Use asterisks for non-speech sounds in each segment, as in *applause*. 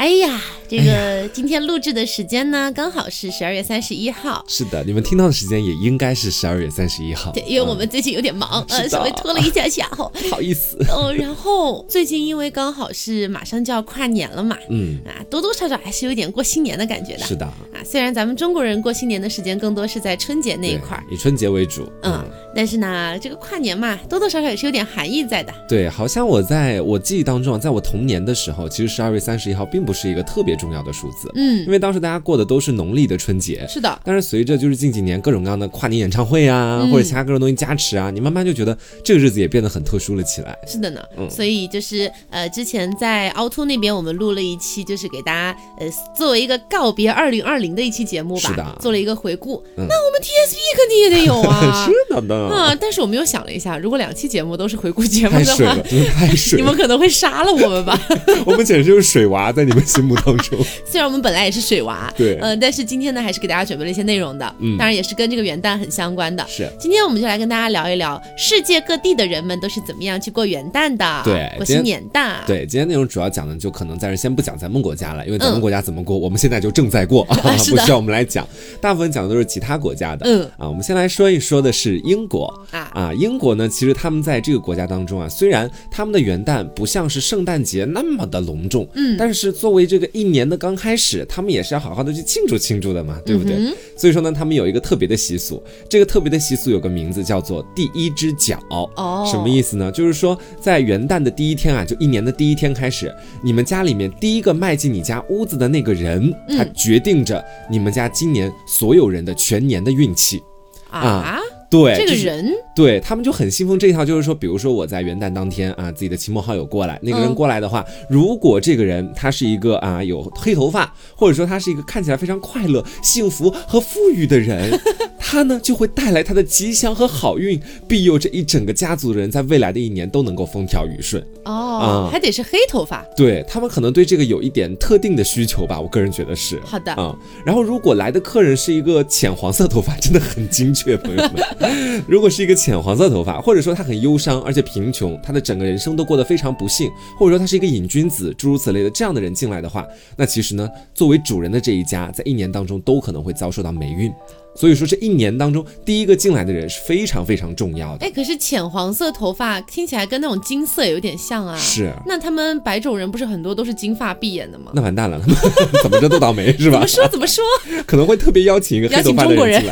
哎呀，这个今天录制的时间呢，刚好是十二月三十一号。是的，你们听到的时间也应该是十二月三十一号。对，因为我们最近有点忙，呃，稍微拖了一下下哦。*laughs* 不好意思。*laughs* 哦，然后最近因为刚好是马上就要跨年了嘛，嗯啊，多多少少还是有点过新年的感觉的。是的。啊，虽然咱们中国人过新年的时间更多是在春节那一块儿，以春节为主。嗯，但是呢，这个跨年嘛，多多少少也是有点含义在的。对，好像我在我记忆当中，在我童年的时候，其实十二月三十一号并不是一个特别重。要的数字，嗯，因为当时大家过的都是农历的春节，是的。但是随着就是近几年各种各样的跨年演唱会啊，或者其他各种东西加持啊，你慢慢就觉得这个日子也变得很特殊了起来。是的呢，嗯，所以就是呃，之前在凹凸那边我们录了一期，就是给大家呃作为一个告别二零二零的一期节目吧，是的，做了一个回顾。那我们 TSP 肯定也得有啊，*laughs* 是的呢。啊，但是我们又想了一下，如果两期节目都是回顾节目的话，真的太水，*laughs* 你们可能会杀了我们吧？*laughs* 我们简直就是水娃，在你们心目当中。*laughs* 虽然我们本来。也是水娃，对，呃，但是今天呢，还是给大家准备了一些内容的，嗯，当然也是跟这个元旦很相关的。是，今天我们就来跟大家聊一聊世界各地的人们都是怎么样去过元旦的，对，过新年的。对，今天内容主要讲的就可能暂时先不讲咱们国家了，因为咱们国家怎么过，我们现在就正在过，*laughs* 不需要我们来讲。大部分讲的都是其他国家的，嗯，啊，我们先来说一说的是英国啊啊，英国呢，其实他们在这个国家当中啊，虽然他们的元旦不像是圣诞节那么的隆重，嗯，但是作为这个一年的刚开始，他们也是要好好的。去庆祝庆祝的嘛，对不对？所以说呢，他们有一个特别的习俗，这个特别的习俗有个名字叫做第一只脚。哦，什么意思呢？就是说在元旦的第一天啊，就一年的第一天开始，你们家里面第一个迈进你家屋子的那个人，他决定着你们家今年所有人的全年的运气啊。对，这个人。对他们就很信奉这一套，就是说，比如说我在元旦当天啊，自己的亲朋好友过来，那个人过来的话，如果这个人他是一个啊有黑头发，或者说他是一个看起来非常快乐、幸福和富裕的人，*laughs* 他呢就会带来他的吉祥和好运，庇佑这一整个家族的人在未来的一年都能够风调雨顺。哦，还得是黑头发。对他们可能对这个有一点特定的需求吧，我个人觉得是。好的啊，然后如果来的客人是一个浅黄色头发，真的很精确，朋友们。*laughs* *laughs* 如果是一个浅黄色头发，或者说他很忧伤，而且贫穷，他的整个人生都过得非常不幸，或者说他是一个瘾君子，诸如此类的这样的人进来的话，那其实呢，作为主人的这一家，在一年当中都可能会遭受到霉运。所以说这一年当中第一个进来的人是非常非常重要的。哎，可是浅黄色头发听起来跟那种金色有点像啊。是。那他们白种人不是很多都是金发碧眼的吗？那完蛋了，*laughs* 怎么着都倒霉是吧？怎么说怎么说？可能会特别邀请一个黑头发的人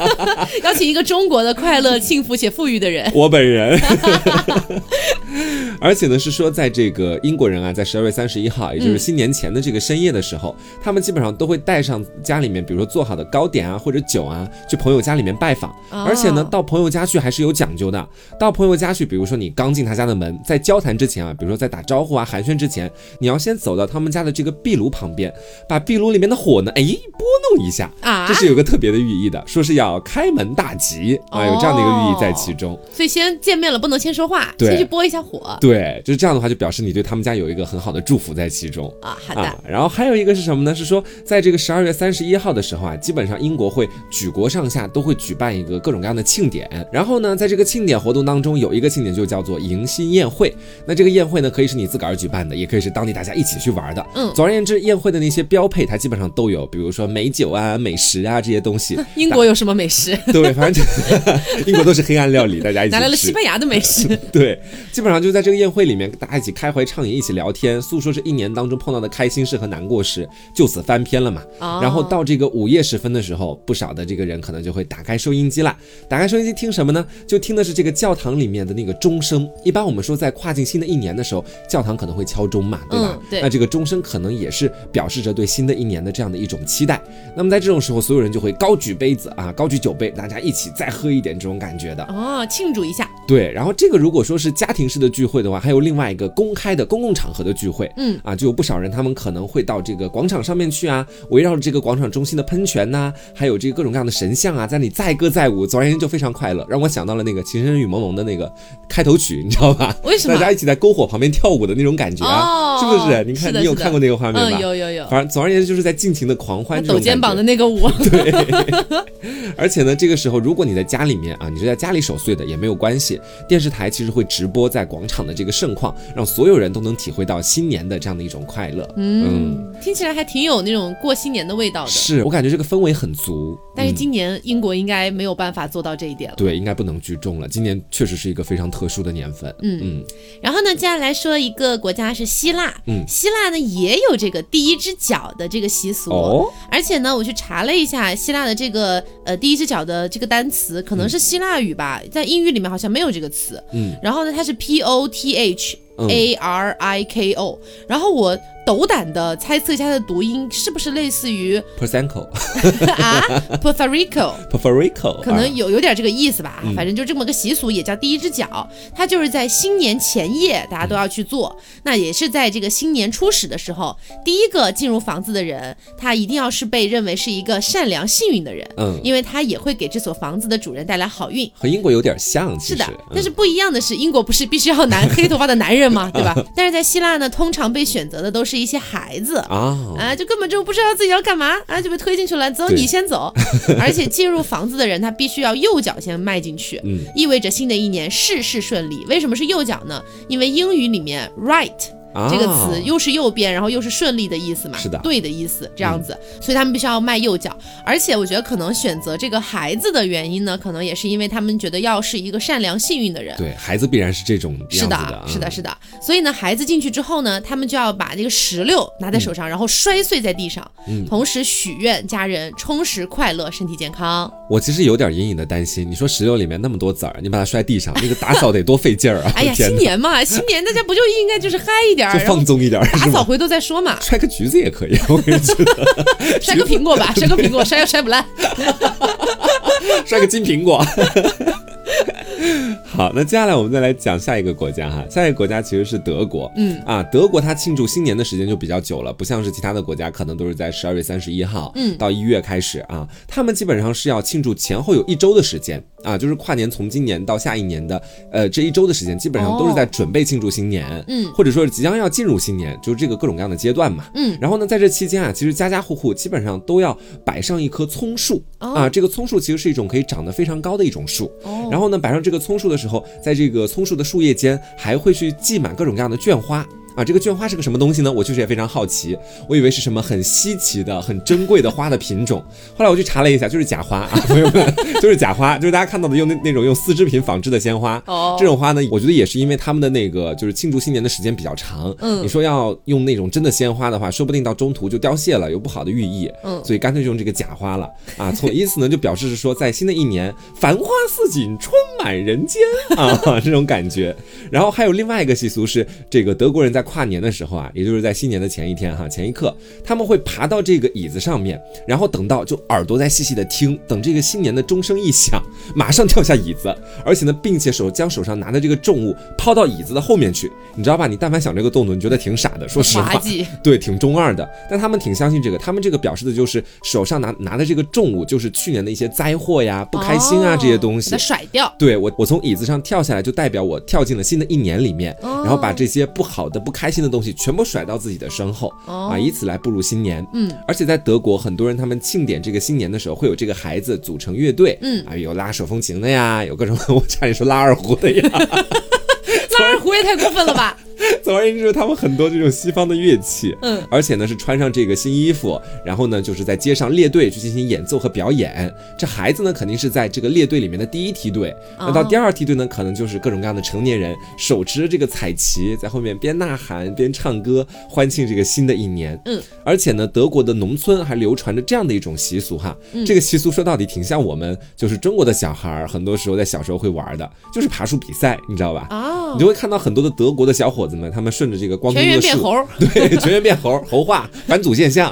*laughs* 邀请一个中国的快乐、幸福且富裕的人。*laughs* 我本人。而且呢，是说在这个英国人啊，在十二月三十一号，也就是新年前的这个深夜的时候，他们基本上都会带上家里面，比如说做好的糕点啊，或者酒啊，去朋友家里面拜访。而且呢，到朋友家去还是有讲究的。到朋友家去，比如说你刚进他家的门，在交谈之前啊，比如说在打招呼啊、寒暄之前，你要先走到他们家的这个壁炉旁边，把壁炉里面的火呢，哎，拨弄一下啊，这是有个特别的寓意的，说是要开门大吉啊，有这样的一个寓意在其中。所以先见面了，不能先说话，先去拨一下火。对，就是这样的话，就表示你对他们家有一个很好的祝福在其中啊。好的。然后还有一个是什么呢？是说在这个十二月三十一号的时候啊，基本上英国会举国上下都会举办一个各种各样的庆典。然后呢，在这个庆典活动当中，有一个庆典就叫做迎新宴会。那这个宴会呢，可以是你自个儿举办的，也可以是当地大家一起去玩的。嗯。总而言之，宴会的那些标配，它基本上都有，比如说美酒啊、美食啊这些东西。英国有什么美食？*laughs* 对，反正 *laughs* 英国都是黑暗料理，大家一起。拿来了西班牙的美食。*laughs* 对，基本上就在这个宴会里面。大家一起开怀畅饮，一起聊天，诉说这一年当中碰到的开心事和难过事，就此翻篇了嘛。然后到这个午夜时分的时候，不少的这个人可能就会打开收音机啦。打开收音机听什么呢？就听的是这个教堂里面的那个钟声。一般我们说在跨进新的一年的时候，教堂可能会敲钟嘛，对吧？对。那这个钟声可能也是表示着对新的一年的这样的一种期待。那么在这种时候，所有人就会高举杯子啊，高举酒杯，大家一起再喝一点这种感觉的。哦，庆祝一下。对。然后这个如果说是家庭式的聚会的的话，还有另外一个公开的公共场合的聚会，嗯啊，就有不少人他们可能会到这个广场上面去啊，围绕着这个广场中心的喷泉呐，还有这个各种各样的神像啊，在那里载歌载舞，总而言之就非常快乐，让我想到了那个《情深深雨蒙蒙》的那个开头曲，你知道吧？为什么？大家一起在篝火旁边跳舞的那种感觉啊，是不是？你看你有看过那个画面吧？有有有。反正总而言之就是在尽情的狂欢，抖肩膀的那个舞。*laughs* 对。*laughs* 而且呢，这个时候如果你在家里面啊，你是在家里守岁的也没有关系，电视台其实会直播在广场的这个盛况，让所有人都能体会到新年的这样的一种快乐。嗯，听起来还挺有那种过新年的味道的。是我感觉这个氛围很足。但是今年英国应该没有办法做到这一点了。对，应该不能聚众了。今年确实是一个非常特殊的年份。嗯嗯。然后呢，接下来说一个国家是希腊。嗯，希腊呢也有这个第一只脚的这个习俗。哦。而且呢，我去查了一下希腊的这个呃第一只脚的这个单词，可能是希腊语吧，在英语里面好像没有这个词。嗯。然后呢，它是 P O T H A R I K O。然后我。斗胆的猜测一下它的读音是不是类似于 p e r c e n c o 啊，Puerto Rico，Puerto Rico，可能有有点这个意思吧。反正就这么个习俗，也叫第一只脚。它就是在新年前夜，大家都要去做。那也是在这个新年初始的时候，第一个进入房子的人，他一定要是被认为是一个善良幸运的人。嗯，因为他也会给这所房子的主人带来好运。和英国有点像，是的。但是不一样的是，英国不是必须要男黑头发的男人吗？对吧？*laughs* 但是在希腊呢，通常被选择的都是。一些孩子啊啊，就根本就不知道自己要干嘛啊，就被推进去了。走，你先走。*laughs* 而且进入房子的人，他必须要右脚先迈进去，意味着新的一年事事顺利。为什么是右脚呢？因为英语里面 right。这个词又是右边，然后又是顺利的意思嘛？是的，对的意思，这样子，所以他们必须要迈右脚。而且我觉得可能选择这个孩子的原因呢，可能也是因为他们觉得要是一个善良幸运的人。对孩子必然是这种是的，是的，是的。所以呢，孩子进去之后呢，他们就要把这个石榴拿在手上，然后摔碎在地上，同时许愿家人充实快乐、身体健康。我其实有点隐隐的担心，你说石榴里面那么多籽儿，你把它摔地上，那个打扫得多费劲儿啊！*laughs* 哎呀，新年嘛，新年大家不就应该就是嗨一点，就放纵一点。打扫回头再说嘛，摔个橘子也可以，*laughs* 我觉得 *laughs* 摔个苹果吧，*laughs* 摔个苹果摔又摔不烂，摔个金苹果。*laughs* 好，那接下来我们再来讲下一个国家哈，下一个国家其实是德国，嗯。啊，德国它庆祝新年的时间就比较久了，不像是其他的国家，可能都是在十二月三十一号，嗯，到一月开始啊，他们基本上是要庆祝前后有一周的时间啊，就是跨年从今年到下一年的，呃，这一周的时间基本上都是在准备庆祝新年，嗯，或者说是即将要进入新年，就是这个各种各样的阶段嘛，嗯，然后呢，在这期间啊，其实家家户户基本上都要摆上一棵葱树。啊，这个葱树其实是一种可以长得非常高的一种树，哦，然后呢，摆上这个葱树的时候，在这个葱树的树叶间还会去系满各种各样的绢花。啊，这个绢花是个什么东西呢？我确实也非常好奇，我以为是什么很稀奇的、很珍贵的花的品种。后来我去查了一下，就是假花啊，*laughs* 朋友们，就是假花，就是大家看到的用那那种用丝织品纺织的鲜花。哦，这种花呢，我觉得也是因为他们的那个就是庆祝新年的时间比较长。嗯，你说要用那种真的鲜花的话，说不定到中途就凋谢了，有不好的寓意。嗯，所以干脆就用这个假花了。啊，从意思呢就表示是说，在新的一年繁花似锦、春满人间啊 *laughs* 这种感觉。然后还有另外一个习俗是，这个德国人在跨年的时候啊，也就是在新年的前一天哈，前一刻，他们会爬到这个椅子上面，然后等到就耳朵在细细的听，等这个新年的钟声一响，马上跳下椅子，而且呢，并且手将手上拿的这个重物抛到椅子的后面去，你知道吧？你但凡想这个动作，你觉得挺傻的，说实话，*laughs* 对，挺中二的。但他们挺相信这个，他们这个表示的就是手上拿拿的这个重物，就是去年的一些灾祸呀、不开心啊这些东西，甩掉。对我，我从椅子上跳下来，就代表我跳进了新的一年里面，然后把这些不好的、不开心的。东西全部甩到自己的身后啊，以此来步入新年。嗯，而且在德国，很多人他们庆典这个新年的时候，会有这个孩子组成乐队。嗯，啊，有拉手风琴的呀，有各种 *laughs* 我差点说拉二胡的呀，拉 *laughs* 二胡也太过分了吧。*laughs* 总而言之，他们很多这种西方的乐器，嗯，而且呢是穿上这个新衣服，然后呢就是在街上列队去进行演奏和表演。这孩子呢肯定是在这个列队里面的第一梯队，那到第二梯队呢，可能就是各种各样的成年人手持着这个彩旗，在后面边呐喊边唱歌，欢庆这个新的一年。嗯，而且呢，德国的农村还流传着这样的一种习俗哈，这个习俗说到底挺像我们就是中国的小孩儿，很多时候在小时候会玩的，就是爬树比赛，你知道吧？哦，你就会看到很多的德国的小伙。子们，他们顺着这个光秃秃的树，*laughs* 对，全员变猴，猴化返祖现象，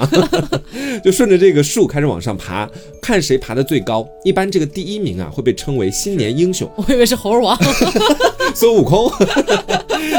*laughs* 就顺着这个树开始往上爬，看谁爬的最高。一般这个第一名啊会被称为新年英雄。*laughs* 我以为是猴王，孙悟空，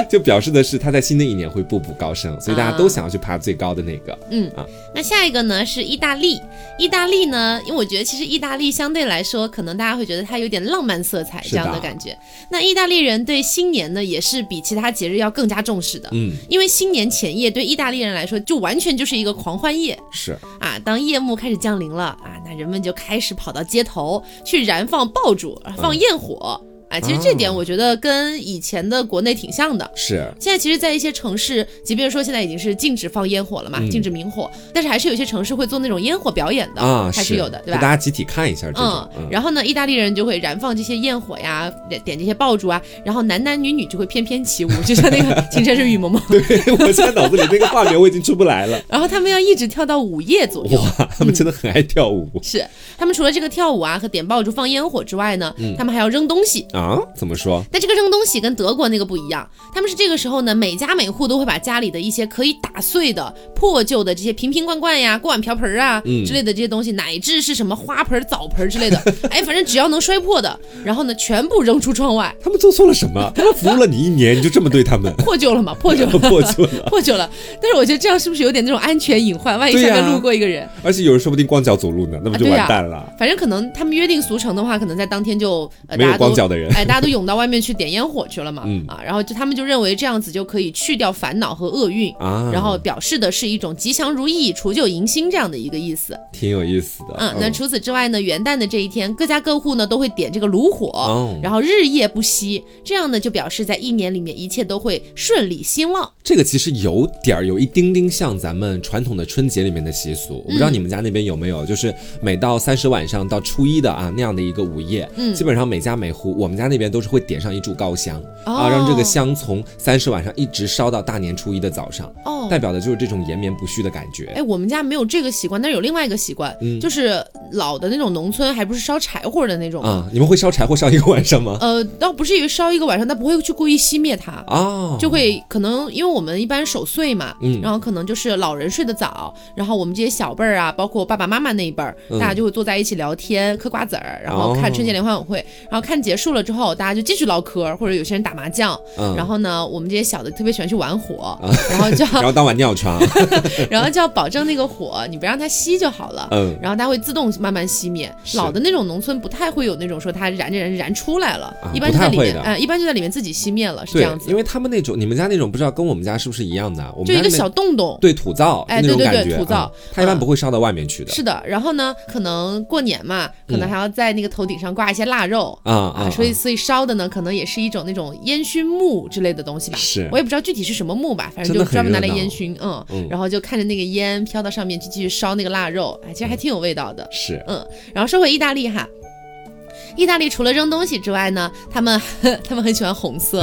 就表示的是他在新的一年会步步高升，所以大家都想要去爬最高的那个。嗯啊，那下一个呢是意大利，意大利呢，因为我觉得其实意大利相对来说，可能大家会觉得它有点浪漫色彩这样的感觉。那意大利人对新年呢也是比其他节日要更加重视的。嗯，因为新年前夜对意大利人来说就完全就是一个狂欢夜。是啊，当夜幕开始降临了啊，那人们就开始跑到街头去燃放爆竹、放焰火。哎，其实这点我觉得跟以前的国内挺像的。是，现在其实，在一些城市，即便说现在已经是禁止放烟火了嘛，禁止明火，但是还是有些城市会做那种烟火表演的啊，还是有的，对吧？大家集体看一下这种。嗯，然后呢，意大利人就会燃放这些焰火呀，*laughs* 点这些爆竹啊，然后男男女女就会翩翩起舞，就像那个《情深深雨蒙蒙》。*laughs* 对，我现在脑子里那个画面我已经出不来了。*laughs* 然后他们要一直跳到午夜左右。哇，他们真的很爱跳舞。是，他们除了这个跳舞啊和点爆竹放烟火之外呢，他们还要扔东西啊？怎么说？那这个扔东西跟德国那个不一样，他们是这个时候呢，每家每户都会把家里的一些可以打碎的破旧的这些瓶瓶罐罐呀、锅碗瓢盆啊之类的这些东西，乃至是什么花盆、澡盆之类的，哎，反正只要能摔破的，然后呢，全部扔出窗外。他们做错了什么？他们服务了你一年，你就这么对他们？*laughs* 破旧了嘛？破旧了，*laughs* 破旧了，*laughs* 破旧了。但是我觉得这样是不是有点那种安全隐患？万一下面路过一个人，而且有人说不定光脚走路呢，那不就完蛋了？反正可能他们约定俗成的话，可能在当天就没有光脚的人，哎，大家都涌到外面去点烟火。去了嘛，嗯啊，然后就他们就认为这样子就可以去掉烦恼和厄运啊，然后表示的是一种吉祥如意、除旧迎新这样的一个意思，挺有意思的。嗯，那除此之外呢，元旦的这一天，各家各户呢都会点这个炉火，然后日夜不息，这样呢就表示在一年里面一切都会顺利兴旺。这个其实有点儿有一丁丁像咱们传统的春节里面的习俗，我不知道你们家那边有没有，就是每到三十晚上到初一的啊那样的一个午夜，嗯，基本上每家每户，我们家那边都是会点上一炷高香。啊，让这个香从三十晚上一直烧到大年初一的早上，哦，代表的就是这种延绵不续的感觉。哎，我们家没有这个习惯，但是有另外一个习惯，嗯，就是老的那种农村，还不是烧柴火的那种啊？你们会烧柴火烧一个晚上吗？呃，倒不是于烧一个晚上，但不会去故意熄灭它啊，就会可能因为我们一般守岁嘛，嗯，然后可能就是老人睡得早，然后我们这些小辈儿啊，包括爸爸妈妈那一辈儿，大家就会坐在一起聊天、嗑瓜子儿，然后看春节联欢晚会，然后看结束了之后，大家就继续唠嗑，或者有些人打麻将。然后呢，我们这些小的特别喜欢去玩火，然后就要 *laughs* 然后当晚尿床，*laughs* 然后就要保证那个火，你不让它熄就好了。嗯，然后它会自动慢慢熄灭。老的那种农村不太会有那种说它燃着燃着燃出来了，一般就在里面，嗯，一般就在里面自己熄灭了，是这样子。因为他们那种你们家那种不知道跟我们家是不是一样的？我们就一个小洞洞，对土灶，哎，对对对，土灶，它一般不会烧到外面去的。是的，然后呢，可能过年嘛，可能还要在那个头顶上挂一些腊肉啊啊，所以所以烧的呢，可能也是一种那种烟熏木之类的东西吧。是我也不知道具体是什么木吧，反正就专门拿来烟熏，嗯，然后就看着那个烟飘到上面，就继续烧那个腊肉，哎，其实还挺有味道的。是，嗯，然后说回意大利哈。意大利除了扔东西之外呢，他们 *laughs* 他们很喜欢红色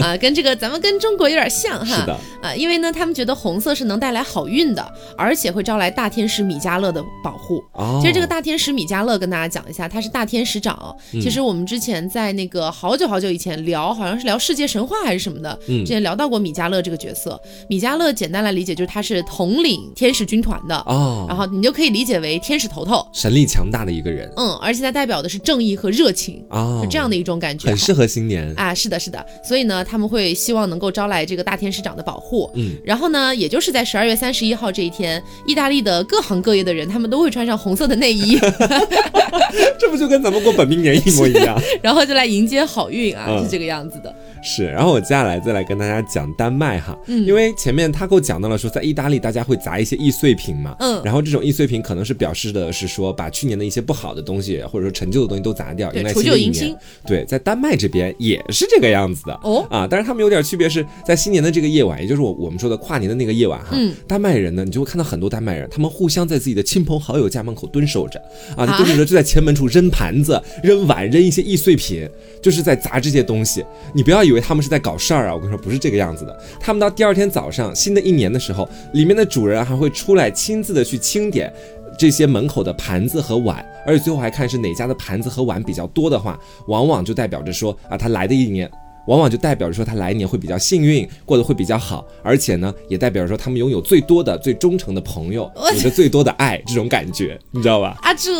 啊，跟这个咱们跟中国有点像哈。是的啊，因为呢，他们觉得红色是能带来好运的，而且会招来大天使米迦勒的保护。哦，其实这个大天使米迦勒跟大家讲一下，他是大天使长。其实我们之前在那个好久好久以前聊，好像是聊世界神话还是什么的，之前聊到过米迦勒这个角色。米迦勒简单来理解就是他是统领天使军团的哦，然后你就可以理解为天使头头，神力强大的一个人。嗯，而且他代表的是正义。和热情啊，这样的一种感觉，很适合新年啊！是的，是的，所以呢，他们会希望能够招来这个大天使长的保护。嗯，然后呢，也就是在十二月三十一号这一天，意大利的各行各业的人，他们都会穿上红色的内衣 *laughs* *laughs* 这不就跟咱们过本命年一模一样？然后就来迎接好运啊，是这个样子的。是，然后我接下来再来跟大家讲丹麦哈，嗯，因为前面他给我讲到了说，在意大利大家会砸一些易碎品嘛，嗯，然后这种易碎品可能是表示的是说，把去年的一些不好的东西或者说陈旧的东西都砸掉，迎来新的一年。对，在丹麦这边也是这个样子的哦啊，但是他们有点区别，是在新年的这个夜晚，也就是我我们说的跨年的那个夜晚哈，嗯，丹麦人呢，你就会看到很多丹麦人，他们互相在自己的亲朋好友家门口蹲守着啊，蹲守着就在前门处扔盘子、扔碗、扔一些易碎品，就是在砸这些东西。你不要以为他们是在搞事。事儿啊，我跟你说不是这个样子的。他们到第二天早上，新的一年的时候，里面的主人还会出来亲自的去清点这些门口的盘子和碗，而且最后还看是哪家的盘子和碗比较多的话，往往就代表着说啊，他来的一年往往就代表着说他来年会比较幸运，过得会比较好，而且呢，也代表着说他们拥有最多的、最忠诚的朋友，有着最多的爱，这种感觉，你知道吧？啊，这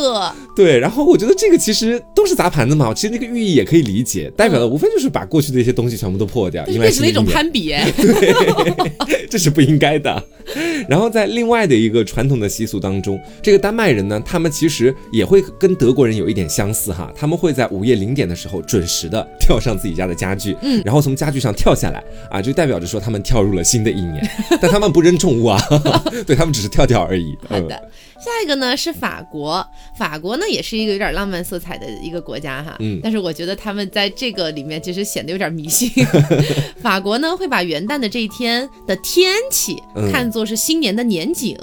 对，然后我觉得这个其实都是砸盘子嘛，其实那个寓意也可以理解，代表的无非就是把过去的一些东西全部都破掉，因为是一种攀比，*laughs* 对，这是不应该的。然后在另外的一个传统的习俗当中，这个丹麦人呢，他们其实也会跟德国人有一点相似哈，他们会在午夜零点的时候准时的跳上自己家的家具，嗯，然后从家具上跳下来啊，就代表着说他们跳入了新的一年，*laughs* 但他们不扔重物啊，*laughs* 对他们只是跳跳而已。好的。下一个呢是法国，法国呢也是一个有点浪漫色彩的一个国家哈，嗯，但是我觉得他们在这个里面其实显得有点迷信。*laughs* 法国呢会把元旦的这一天的天气看作是新年的年景，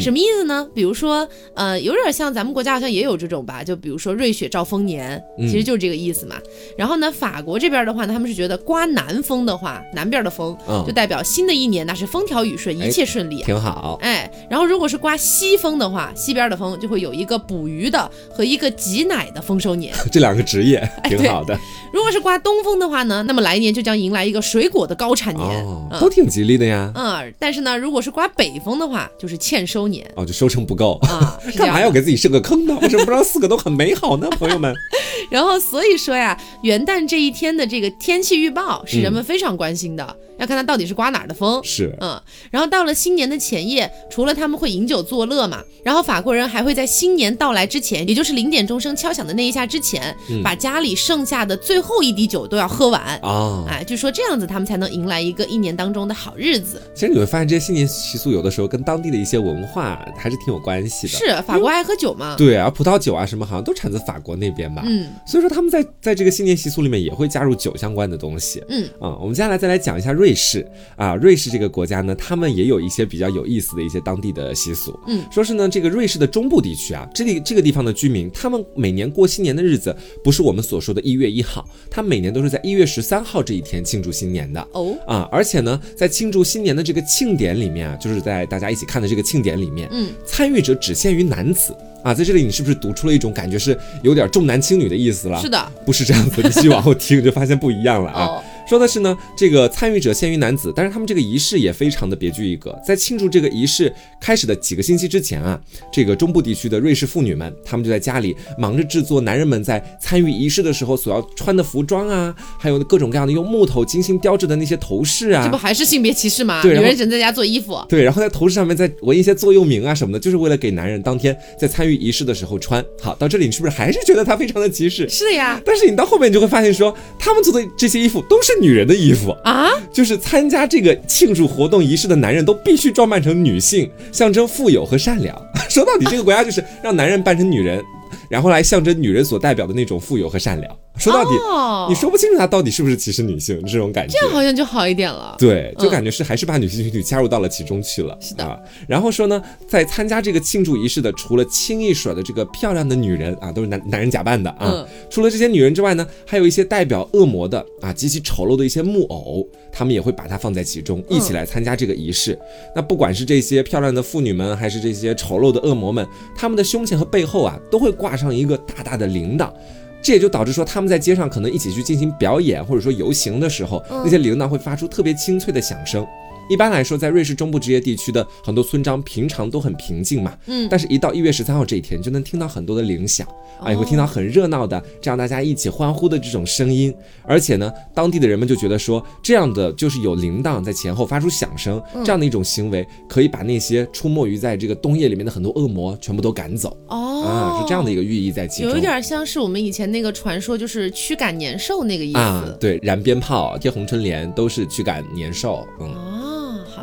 什么意思呢？比如说，呃，有点像咱们国家好像也有这种吧，就比如说瑞雪兆丰年，其实就是这个意思嘛。然后呢，法国这边的话呢，他们是觉得刮南风的话，南边的风就代表新的一年那是风调雨顺，一切顺利，挺好。哎，然后如果是刮西风的话。西边的风就会有一个捕鱼的和一个挤奶的丰收年，*laughs* 这两个职业挺好的。如果是刮东风的话呢，那么来年就将迎来一个水果的高产年，都挺吉利的呀。嗯，但是呢，如果是刮北风的话，就是欠收年哦，就收成不够啊。*laughs* 干嘛要给自己设个坑呢？为什么不让四个都很美好呢，朋友们？*laughs* 然后所以说呀，元旦这一天的这个天气预报是人们非常关心的。要看它到底是刮哪儿的风，是，嗯，然后到了新年的前夜，除了他们会饮酒作乐嘛，然后法国人还会在新年到来之前，也就是零点钟声敲响的那一下之前，把家里剩下的最后一滴酒都要喝完啊，哎，就说这样子他们才能迎来一个一年当中的好日子。其实你会发现这些新年习俗有的时候跟当地的一些文化还是挺有关系的。是，法国爱喝酒嘛？对啊，葡萄酒啊什么好像都产自法国那边吧？嗯，所以说他们在在这个新年习俗里面也会加入酒相关的东西。嗯，啊，我们接下来再来讲一下瑞士啊。啊，瑞士这个国家呢，他们也有一些比较有意思的一些当地的习俗。嗯，说是呢，这个瑞士的中部地区啊，这里这个地方的居民，他们每年过新年的日子不是我们所说的一月一号，他每年都是在一月十三号这一天庆祝新年的。哦，啊，而且呢，在庆祝新年的这个庆典里面啊，就是在大家一起看的这个庆典里面，嗯，参与者只限于男子。啊，在这里你是不是读出了一种感觉是有点重男轻女的意思了？是的，不是这样子，你继续往后听就发现不一样了啊。说的是呢，这个参与者限于男子，但是他们这个仪式也非常的别具一格。在庆祝这个仪式开始的几个星期之前啊，这个中部地区的瑞士妇女们，她们就在家里忙着制作男人们在参与仪式的时候所要穿的服装啊，还有各种各样的用木头精心雕制的那些头饰啊。这不还是性别歧视吗？对，女人只能在家做衣服。对，然后在头饰上面再纹一些座右铭啊什么的，就是为了给男人当天在参与仪式的时候穿。好，到这里你是不是还是觉得他非常的歧视？是的呀。但是你到后面你就会发现说，他们做的这些衣服都是女人的衣服。啊，就是参加这个庆祝活动仪式的男人都必须装扮成女性，象征富有和善良。*laughs* 说到底，这个国家就是让男人扮成女人，然后来象征女人所代表的那种富有和善良。说到底，你说不清楚他到底是不是歧视女性这种感觉，这样好像就好一点了。对，就感觉是还是把女性群体加入到了其中去了。是的。然后说呢，在参加这个庆祝仪式的，除了清一水的这个漂亮的女人啊，都是男男人假扮的啊。除了这些女人之外呢，还有一些代表恶魔的啊，极其丑陋的一些木偶，他们也会把它放在其中，一起来参加这个仪式。那不管是这些漂亮的妇女们，还是这些丑陋的恶魔们，他们的胸前和背后啊，都会挂上一个大大的铃铛。这也就导致说，他们在街上可能一起去进行表演，或者说游行的时候，那些铃铛会发出特别清脆的响声。一般来说，在瑞士中部这些地区的很多村庄，平常都很平静嘛。嗯，但是，一到一月十三号这一天，就能听到很多的铃响啊，也会听到很热闹的这样大家一起欢呼的这种声音。而且呢，当地的人们就觉得说，这样的就是有铃铛在前后发出响声，这样的一种行为，可以把那些出没于在这个冬夜里面的很多恶魔全部都赶走。哦，啊，是这样的一个寓意在其中。有一点像是我们以前那个传说，就是驱赶年兽那个意思。啊，对，燃鞭炮、贴红春联都是驱赶年兽。嗯。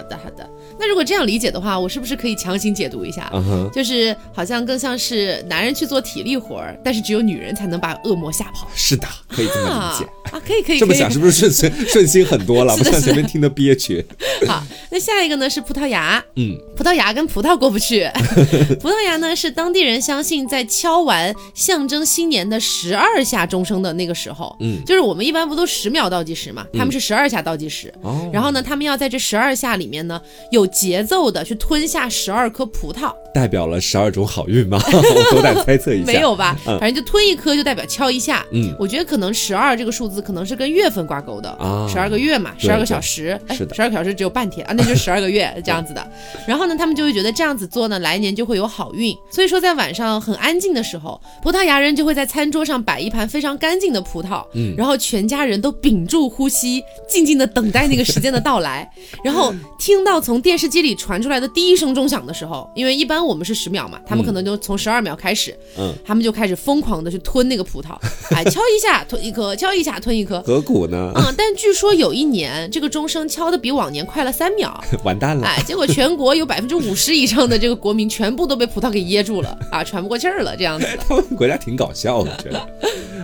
好的，好的。那如果这样理解的话，我是不是可以强行解读一下？就是好像更像是男人去做体力活儿，但是只有女人才能把恶魔吓跑。是的，可以这么理解啊，可以可以。这么想是不是顺顺顺心很多了？*laughs* 不像前面听的憋屈。*laughs* 好，那下一个呢是葡萄牙。嗯，葡萄牙跟葡萄过不去。*laughs* 葡萄牙呢是当地人相信，在敲完象征新年的十二下钟声的那个时候，嗯，就是我们一般不都十秒倒计时嘛？他们是十二下倒计时。哦。然后呢，他们要在这十二下。里面呢有节奏的去吞下十二颗葡萄，代表了十二种好运吗？*laughs* 我斗胆猜测一下，没有吧？反正就吞一颗就代表敲一下。嗯，我觉得可能十二这个数字可能是跟月份挂钩的啊，十二个月嘛，十二个小时，是的，十二个小时只有半天啊，那就 *laughs* 十二个月这样子的。然后呢，他们就会觉得这样子做呢，来年就会有好运。所以说，在晚上很安静的时候，葡萄牙人就会在餐桌上摆一盘非常干净的葡萄，嗯，然后全家人都屏住呼吸，静静的等待那个时间的到来。然后听到从电视机里传出来的第一声钟响的时候，因为一般我们是十秒嘛，他们可能就从十二秒开始，嗯，他们就开始疯狂的去吞那个葡萄，哎，敲一下吞一颗，敲一下吞一颗，何苦呢？嗯，但据说有一年这个钟声敲的比往年快了三秒，*laughs* 完蛋了，哎，结果全国有百分之五十以上的这个国民全部都被葡萄给噎住了啊，喘不过气儿了，这样子。他们国家挺搞笑，我觉得。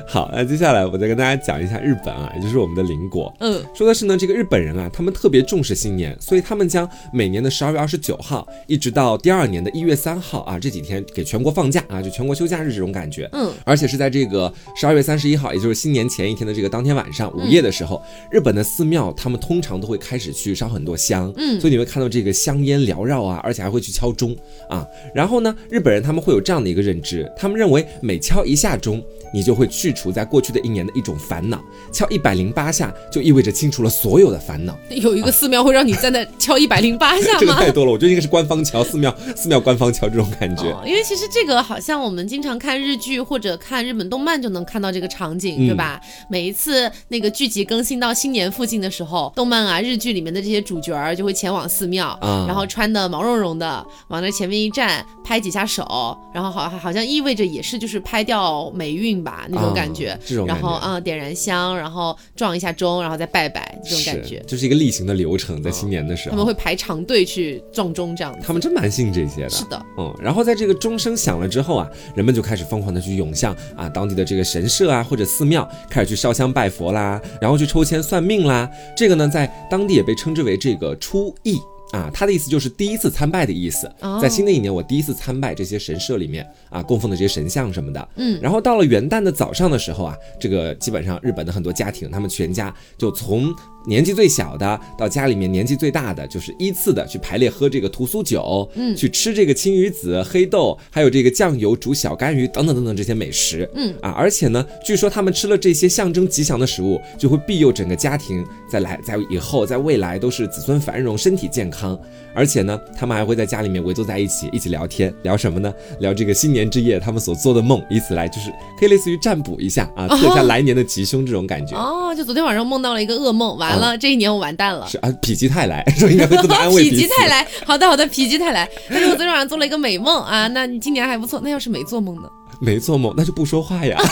好，那接下来我再跟大家讲一下日本啊，也就是我们的邻国。嗯，说的是呢，这个日本人啊，他们特别重视新年，所以他们将每年的十二月二十九号一直到第二年的一月三号啊，这几天给全国放假啊，就全国休假日这种感觉。嗯，而且是在这个十二月三十一号，也就是新年前一天的这个当天晚上午夜的时候，日本的寺庙他们通常都会开始去烧很多香。嗯，所以你会看到这个香烟缭绕啊，而且还会去敲钟啊。然后呢，日本人他们会有这样的一个认知，他们认为每敲一下钟。你就会去除在过去的一年的一种烦恼，敲一百零八下就意味着清除了所有的烦恼。有一个寺庙会让你在那 *laughs* 敲一百零八下吗？这个太多了，我觉得应该是官方敲，寺庙寺庙官方敲这种感觉。因为其实这个好像我们经常看日剧或者看日本动漫就能看到这个场景，对吧？每一次那个剧集更新到新年附近的时候，动漫啊、日剧里面的这些主角儿就会前往寺庙，然后穿的毛茸茸的往那前面一站，拍几下手，然后好好像意味着也是就是拍掉霉运。吧那种感觉，然后啊点燃香，然后撞一下钟，然后再拜拜，这种感觉就是一个例行的流程，在新年的时候，他们会排长队去撞钟，这样子。他们真蛮信这些的。是的，嗯，然后在这个钟声响了之后啊，人们就开始疯狂的去涌向啊当地的这个神社啊或者寺庙，开始去烧香拜佛啦，然后去抽签算命啦。这个呢，在当地也被称之为这个初詣。啊，他的意思就是第一次参拜的意思，在新的一年，我第一次参拜这些神社里面啊，供奉的这些神像什么的。嗯，然后到了元旦的早上的时候啊，这个基本上日本的很多家庭，他们全家就从。年纪最小的到家里面年纪最大的，就是依次的去排列喝这个屠苏酒，嗯，去吃这个青鱼子、黑豆，还有这个酱油煮小干鱼等等等等这些美食，嗯啊，而且呢，据说他们吃了这些象征吉祥的食物，就会庇佑整个家庭在来在以后在未来都是子孙繁荣、身体健康。而且呢，他们还会在家里面围坐在一起，一起聊天，聊什么呢？聊这个新年之夜他们所做的梦，以此来就是可以类似于占卜一下啊，*laughs* 测一下来年的吉凶这种感觉。哦，就昨天晚上梦到了一个噩梦，完了这一年我完蛋了。是啊，否极泰来，*laughs* 说应该会这么安慰。否极泰来，好的好的，否极泰来。*laughs* 但是我昨天晚上做了一个美梦啊，那你今年还不错。那要是没做梦呢？没做梦，那就不说话呀。*laughs*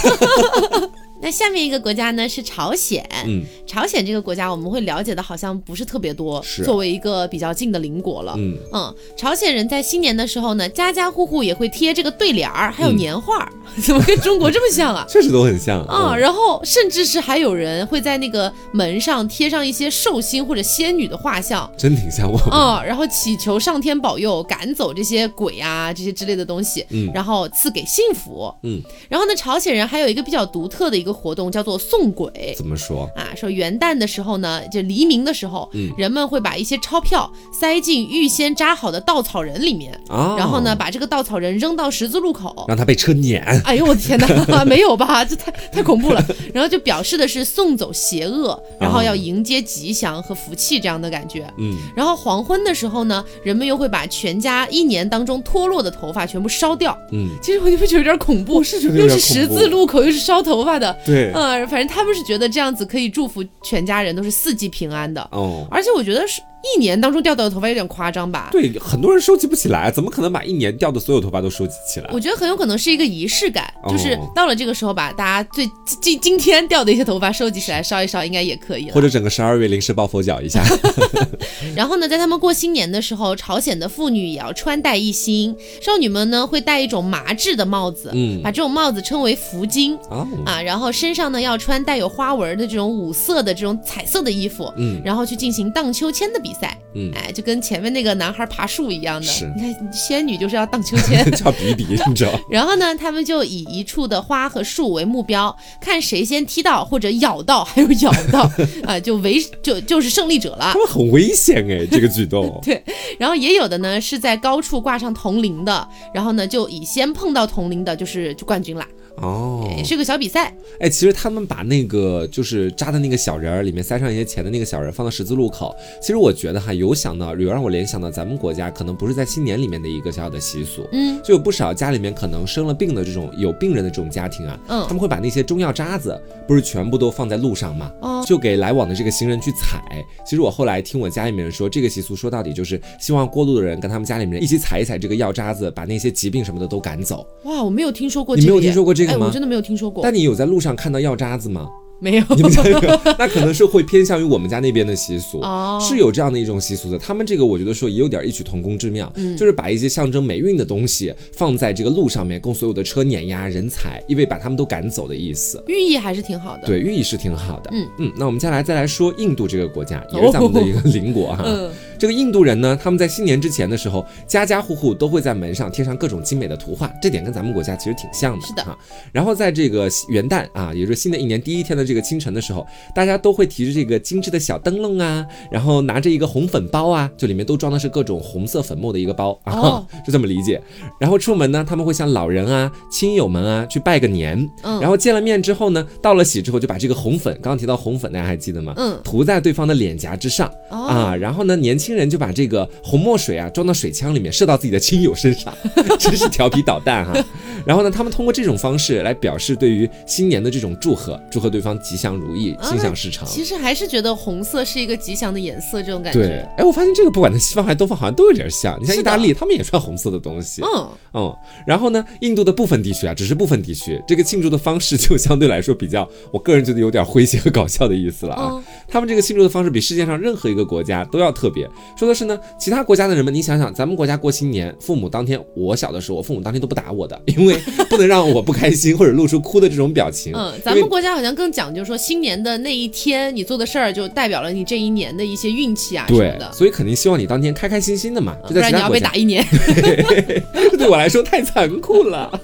那下面一个国家呢是朝鲜，嗯，朝鲜这个国家我们会了解的好像不是特别多，是。作为一个比较近的邻国了，嗯。嗯，朝鲜人在新年的时候呢，家家户户也会贴这个对联儿，还有年画，*laughs* 怎么跟中国这么像啊？*laughs* 确实都很像？啊，然后甚至是还有人会在那个门上贴上一些寿星或者仙女的画像，*laughs* 真挺像我。嗯，然后祈求上天保佑赶走这些鬼啊这些之类的东西，嗯，然后赐给幸福，嗯，然后呢，朝鲜人还有一个比较独特的一个。活动叫做送鬼，怎么说啊？说元旦的时候呢，就黎明的时候，嗯，人们会把一些钞票塞进预先扎好的稻草人里面啊，然后呢，把这个稻草人扔到十字路口，让他被车碾。哎呦我的天哪，*laughs* 没有吧？这太太恐怖了。然后就表示的是送走邪恶，然后要迎接吉祥和福气这样的感觉。嗯，然后黄昏的时候呢，人们又会把全家一年当中脱落的头发全部烧掉。嗯，其实我就会觉得有点恐怖，是觉得又是十字路口又是烧头发的。对，嗯，反正他们是觉得这样子可以祝福全家人都是四季平安的哦，而且我觉得是。一年当中掉掉的头发有点夸张吧？对，很多人收集不起来，怎么可能把一年掉的所有头发都收集起来？我觉得很有可能是一个仪式感，就是到了这个时候把大家最今今天掉的一些头发收集起来烧一烧，应该也可以。或者整个十二月临时抱佛脚一下。*laughs* 然后呢，在他们过新年的时候，朝鲜的妇女也要穿戴一新，少女们呢会戴一种麻质的帽子，嗯，把这种帽子称为福巾啊啊，然后身上呢要穿带有花纹的这种五色的这种彩色的衣服，嗯，然后去进行荡秋千的比。赛，嗯，哎，就跟前面那个男孩爬树一样的。是，你看仙女就是要荡秋千，*laughs* 叫比比，*laughs* 你知道。然后呢，他们就以一处的花和树为目标，看谁先踢到或者咬到，还有咬到 *laughs* 啊，就为就就是胜利者了。他们很危险哎，这个举动。对，然后也有的呢是在高处挂上铜铃的，然后呢就以先碰到铜铃的就是就冠军啦。哦，也是个小比赛。哎，其实他们把那个就是扎的那个小人儿，里面塞上一些钱的那个小人，放到十字路口。其实我觉得哈，有想到，有让我联想到咱们国家可能不是在新年里面的一个小小的习俗。嗯，就有不少家里面可能生了病的这种有病人的这种家庭啊，嗯，他们会把那些中药渣子，不是全部都放在路上嘛，哦，就给来往的这个行人去踩。其实我后来听我家里面人说，这个习俗说到底就是希望过路的人跟他们家里面人一起踩一踩这个药渣子，把那些疾病什么的都赶走。哇，我没有听说过，你没有听说过这个吗？我真的没有听说过。但你有在路上看到药渣子吗？没有，你们家有，那可能是会偏向于我们家那边的习俗，是有这样的一种习俗的。他们这个我觉得说也有点异曲同工之妙，就是把一些象征霉运的东西放在这个路上面，供所有的车碾压人踩，因为把他们都赶走的意思。寓意还是挺好的，对，寓意是挺好的。嗯嗯，那我们接下来再来说印度这个国家，也是咱们的一个邻国哈。这个印度人呢，他们在新年之前的时候，家家户户都会在门上贴上各种精美的图画，这点跟咱们国家其实挺像的。是的哈。然后在这个元旦啊，也就是新的一年第一天的这个清晨的时候，大家都会提着这个精致的小灯笼啊，然后拿着一个红粉包啊，就里面都装的是各种红色粉末的一个包啊，*laughs* 就这么理解。然后出门呢，他们会向老人啊、亲友们啊去拜个年。嗯。然后见了面之后呢，道了喜之后，就把这个红粉，刚刚提到红粉，大家还记得吗？嗯。涂在对方的脸颊之上啊，然后呢，年轻。人就把这个红墨水啊装到水枪里面，射到自己的亲友身上，*laughs* 真是调皮捣蛋哈。然后呢，他们通过这种方式来表示对于新年的这种祝贺，祝贺对方吉祥如意、心想事成。其实还是觉得红色是一个吉祥的颜色，这种感觉。对，哎，我发现这个不管在西方还是东方，好像都有点像。你像意大利，他们也穿红色的东西。嗯嗯。然后呢，印度的部分地区啊，只是部分地区，这个庆祝的方式就相对来说比较，我个人觉得有点诙谐和搞笑的意思了啊。他们这个庆祝的方式比世界上任何一个国家都要特别。说的是呢，其他国家的人们，你想想，咱们国家过新年，父母当天，我小的时候，我父母当天都不打我的，因为不能让我不开心或者露出哭的这种表情。嗯，咱们国家好像更讲究说，新年的那一天，你做的事儿就代表了你这一年的一些运气啊什么的。所以肯定希望你当天开开心心的嘛。不然你要被打一年。*laughs* 对我来说太残酷了。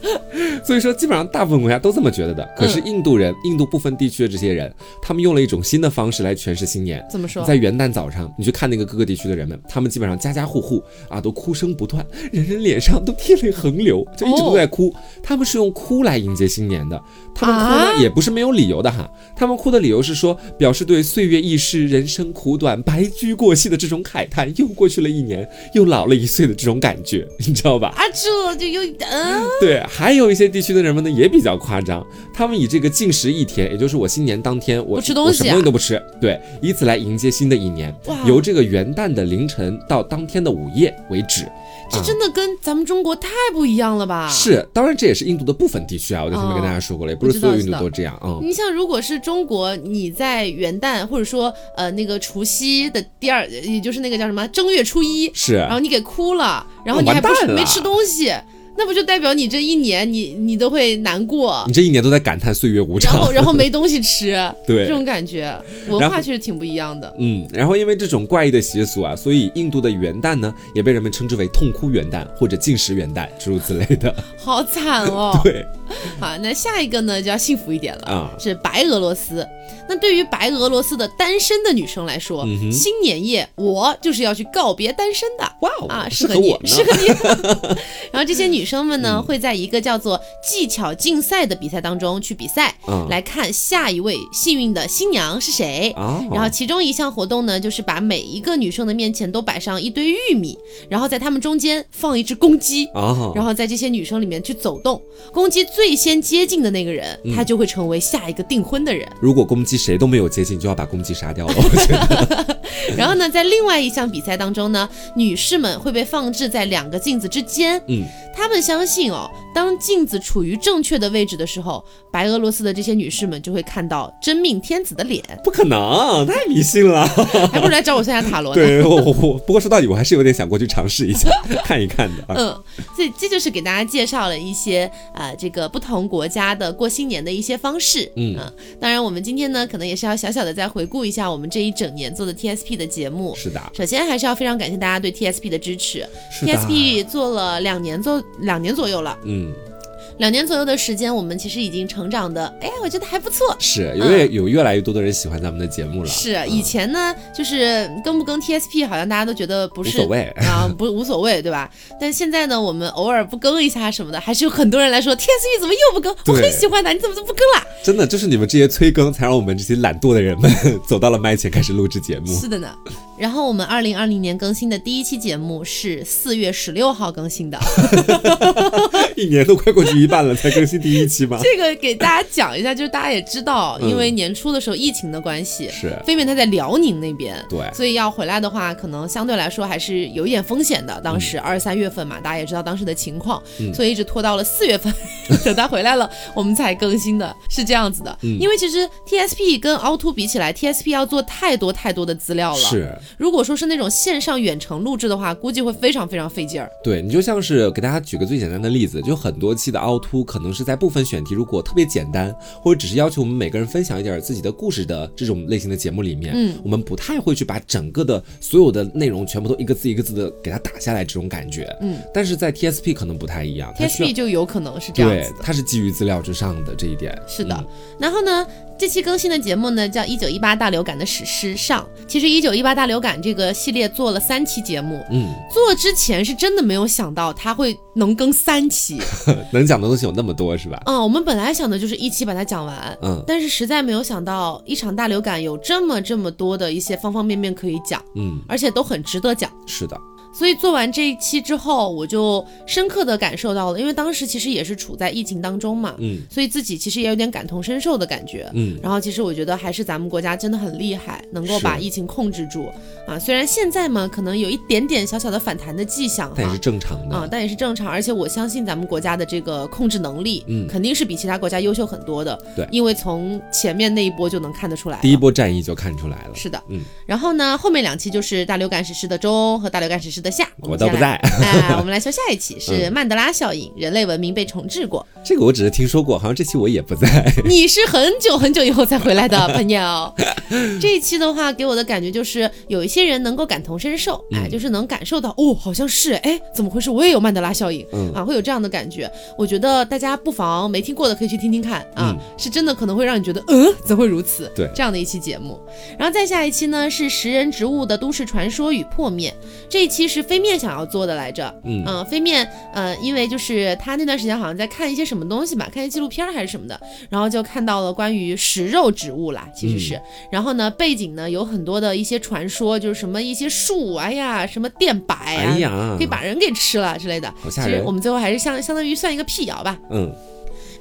所以说，基本上大部分国家都这么觉得的。可是印度人，印度部分地区的这些人，他们用了一种新的方式来诠释新年。怎么说？在元旦早上，你去看那个各个地区的人们，他们基本上家家户户啊都哭声不断，人人脸上都涕泪横流，就一直都在哭。他们是用哭来迎接新年的。他们哭呢也不是没有理由的哈，他们哭的理由是说，表示对岁月易逝、人生苦短、白驹过隙的这种慨叹。又过去了一年，又老了一岁的这种感觉，*laughs* 你知道吧？啊，这就有嗯。对，还有一些地区的人们呢也比较夸张，他们以这个禁食一天，也就是我新年当天，我不吃东西，什么东西都不吃，对，以此来迎接新的一年。由这个元旦的凌晨到当天的午夜为止。这真的跟咱们中国太不一样了吧？是，当然这也是印度的部分地区啊，我在前面跟大家说过了，也不是所有印度都这样啊。你像如果是中国，你在元旦或者说呃那个除夕的第二，也就是那个叫什么正月初一，是，然后你给哭了，然后你还不是没吃东西。那不就代表你这一年你你都会难过？你这一年都在感叹岁月无常，然后然后没东西吃，*laughs* 对这种感觉，文化确实挺不一样的。嗯，然后因为这种怪异的习俗啊，所以印度的元旦呢也被人们称之为痛哭元旦或者进食元旦诸如此类的。好惨哦。*laughs* 对。好，*laughs* 那下一个呢就要幸福一点了啊，是白俄罗斯。那对于白俄罗斯的单身的女生来说，新年夜我就是要去告别单身的。哇哦，啊，适合你，适合你。*laughs* 然后这些女生们呢，会在一个叫做技巧竞赛的比赛当中去比赛，来看下一位幸运的新娘是谁。然后其中一项活动呢，就是把每一个女生的面前都摆上一堆玉米，然后在她们中间放一只公鸡，然后在这些女生里面去走动，公鸡最先接近的那个人，他就会成为下一个订婚的人。如果公鸡谁都没有接近，就要把公鸡杀掉了。我觉得 *laughs* 然后呢，在另外一项比赛当中呢，女士们会被放置在两个镜子之间，嗯，他们相信哦，当镜子处于正确的位置的时候，白俄罗斯的这些女士们就会看到真命天子的脸。不可能，太迷信了，还 *laughs* 不如来找我算下塔罗呢。对，我我不过说到底，我还是有点想过去尝试一下，*laughs* 看一看的。嗯，这这就是给大家介绍了一些啊，这个不同国家的过新年的一些方式。嗯，当然我们今天呢，可能也是要小小的再回顾一下我们这一整年做的 TSP 的节目。是的，首先还是要非常感谢大家对 TSP 的支持。TSP 做了两年做两年左右了。嗯。两年左右的时间，我们其实已经成长的，哎呀，我觉得还不错。是，因为有越来越多的人喜欢咱们的节目了。是，以前呢，就是更不更 TSP，好像大家都觉得不是无所谓啊，*laughs* 不无所谓，对吧？但现在呢，我们偶尔不更一下什么的，还是有很多人来说 TSP 怎么又不更？我很喜欢的，你怎么就不更了？真的，就是你们这些催更，才让我们这些懒惰的人们 *laughs* 走到了麦前开始录制节目。是的呢。然后我们二零二零年更新的第一期节目是四月十六号更新的，*laughs* 一年都快过去一半了 *laughs* 才更新第一期吗？这个给大家讲一下，就是大家也知道，因为年初的时候疫情的关系，是飞面他在辽宁那边，对，所以要回来的话，可能相对来说还是有一点风险的。当时二三月份嘛，大家也知道当时的情况，所以一直拖到了四月份，*laughs* 等他回来了，我们才更新的，是这样子的。因为其实 TSP 跟凹凸比起来，TSP 要做太多太多的资料了，是。如果说是那种线上远程录制的话，估计会非常非常费劲儿。对你就像是给大家举个最简单的例子，就很多期的凹凸可能是在部分选题如果特别简单，或者只是要求我们每个人分享一点自己的故事的这种类型的节目里面，嗯，我们不太会去把整个的所有的内容全部都一个字一个字的给它打下来这种感觉，嗯，但是在 TSP 可能不太一样，TSP 就有可能是这样子的，它是基于资料之上的这一点，是的。然后呢？这期更新的节目呢，叫《一九一八大流感的史诗上》。其实，一九一八大流感这个系列做了三期节目。嗯，做之前是真的没有想到它会能更三期，*laughs* 能讲的东西有那么多，是吧？嗯，我们本来想的就是一期把它讲完。嗯，但是实在没有想到，一场大流感有这么这么多的一些方方面面可以讲。嗯，而且都很值得讲。是的。所以做完这一期之后，我就深刻的感受到了，因为当时其实也是处在疫情当中嘛，嗯，所以自己其实也有点感同身受的感觉，嗯，然后其实我觉得还是咱们国家真的很厉害，能够把疫情控制住啊。虽然现在嘛，可能有一点点小小的反弹的迹象，但也是正常的。啊，但也是正常。而且我相信咱们国家的这个控制能力，嗯，肯定是比其他国家优秀很多的，对，因为从前面那一波就能看得出来，第一波战役就看出来了，是的，嗯。然后呢，后面两期就是大流感史诗的中和大流感史诗的下，我都不在。*laughs* 哎，我们来说下一期是曼德拉效应，人类文明被重置过。这个我只是听说过，好像这期我也不在。*laughs* 你是很久很久以后才回来的朋友。*laughs* 这一期的话，给我的感觉就是有一些人能够感同身受，哎，就是能感受到哦，好像是哎，怎么回事？我也有曼德拉效应，啊，会有这样的感觉。我觉得大家不妨没听过的可以去听听看啊，是真的可能会让你觉得，嗯，怎会如此？对，这样的一期节目。然后再下一期呢是食人植物的都市传说与破灭，这一期是飞面想要。做的来着，嗯飞面，呃，因为就是他那段时间好像在看一些什么东西吧，看一些纪录片还是什么的，然后就看到了关于食肉植物啦，其实是，然后呢，背景呢有很多的一些传说，就是什么一些树，哎呀，什么电摆啊，可以把人给吃了之类的，其实我们最后还是相相当于算一个辟谣吧，嗯。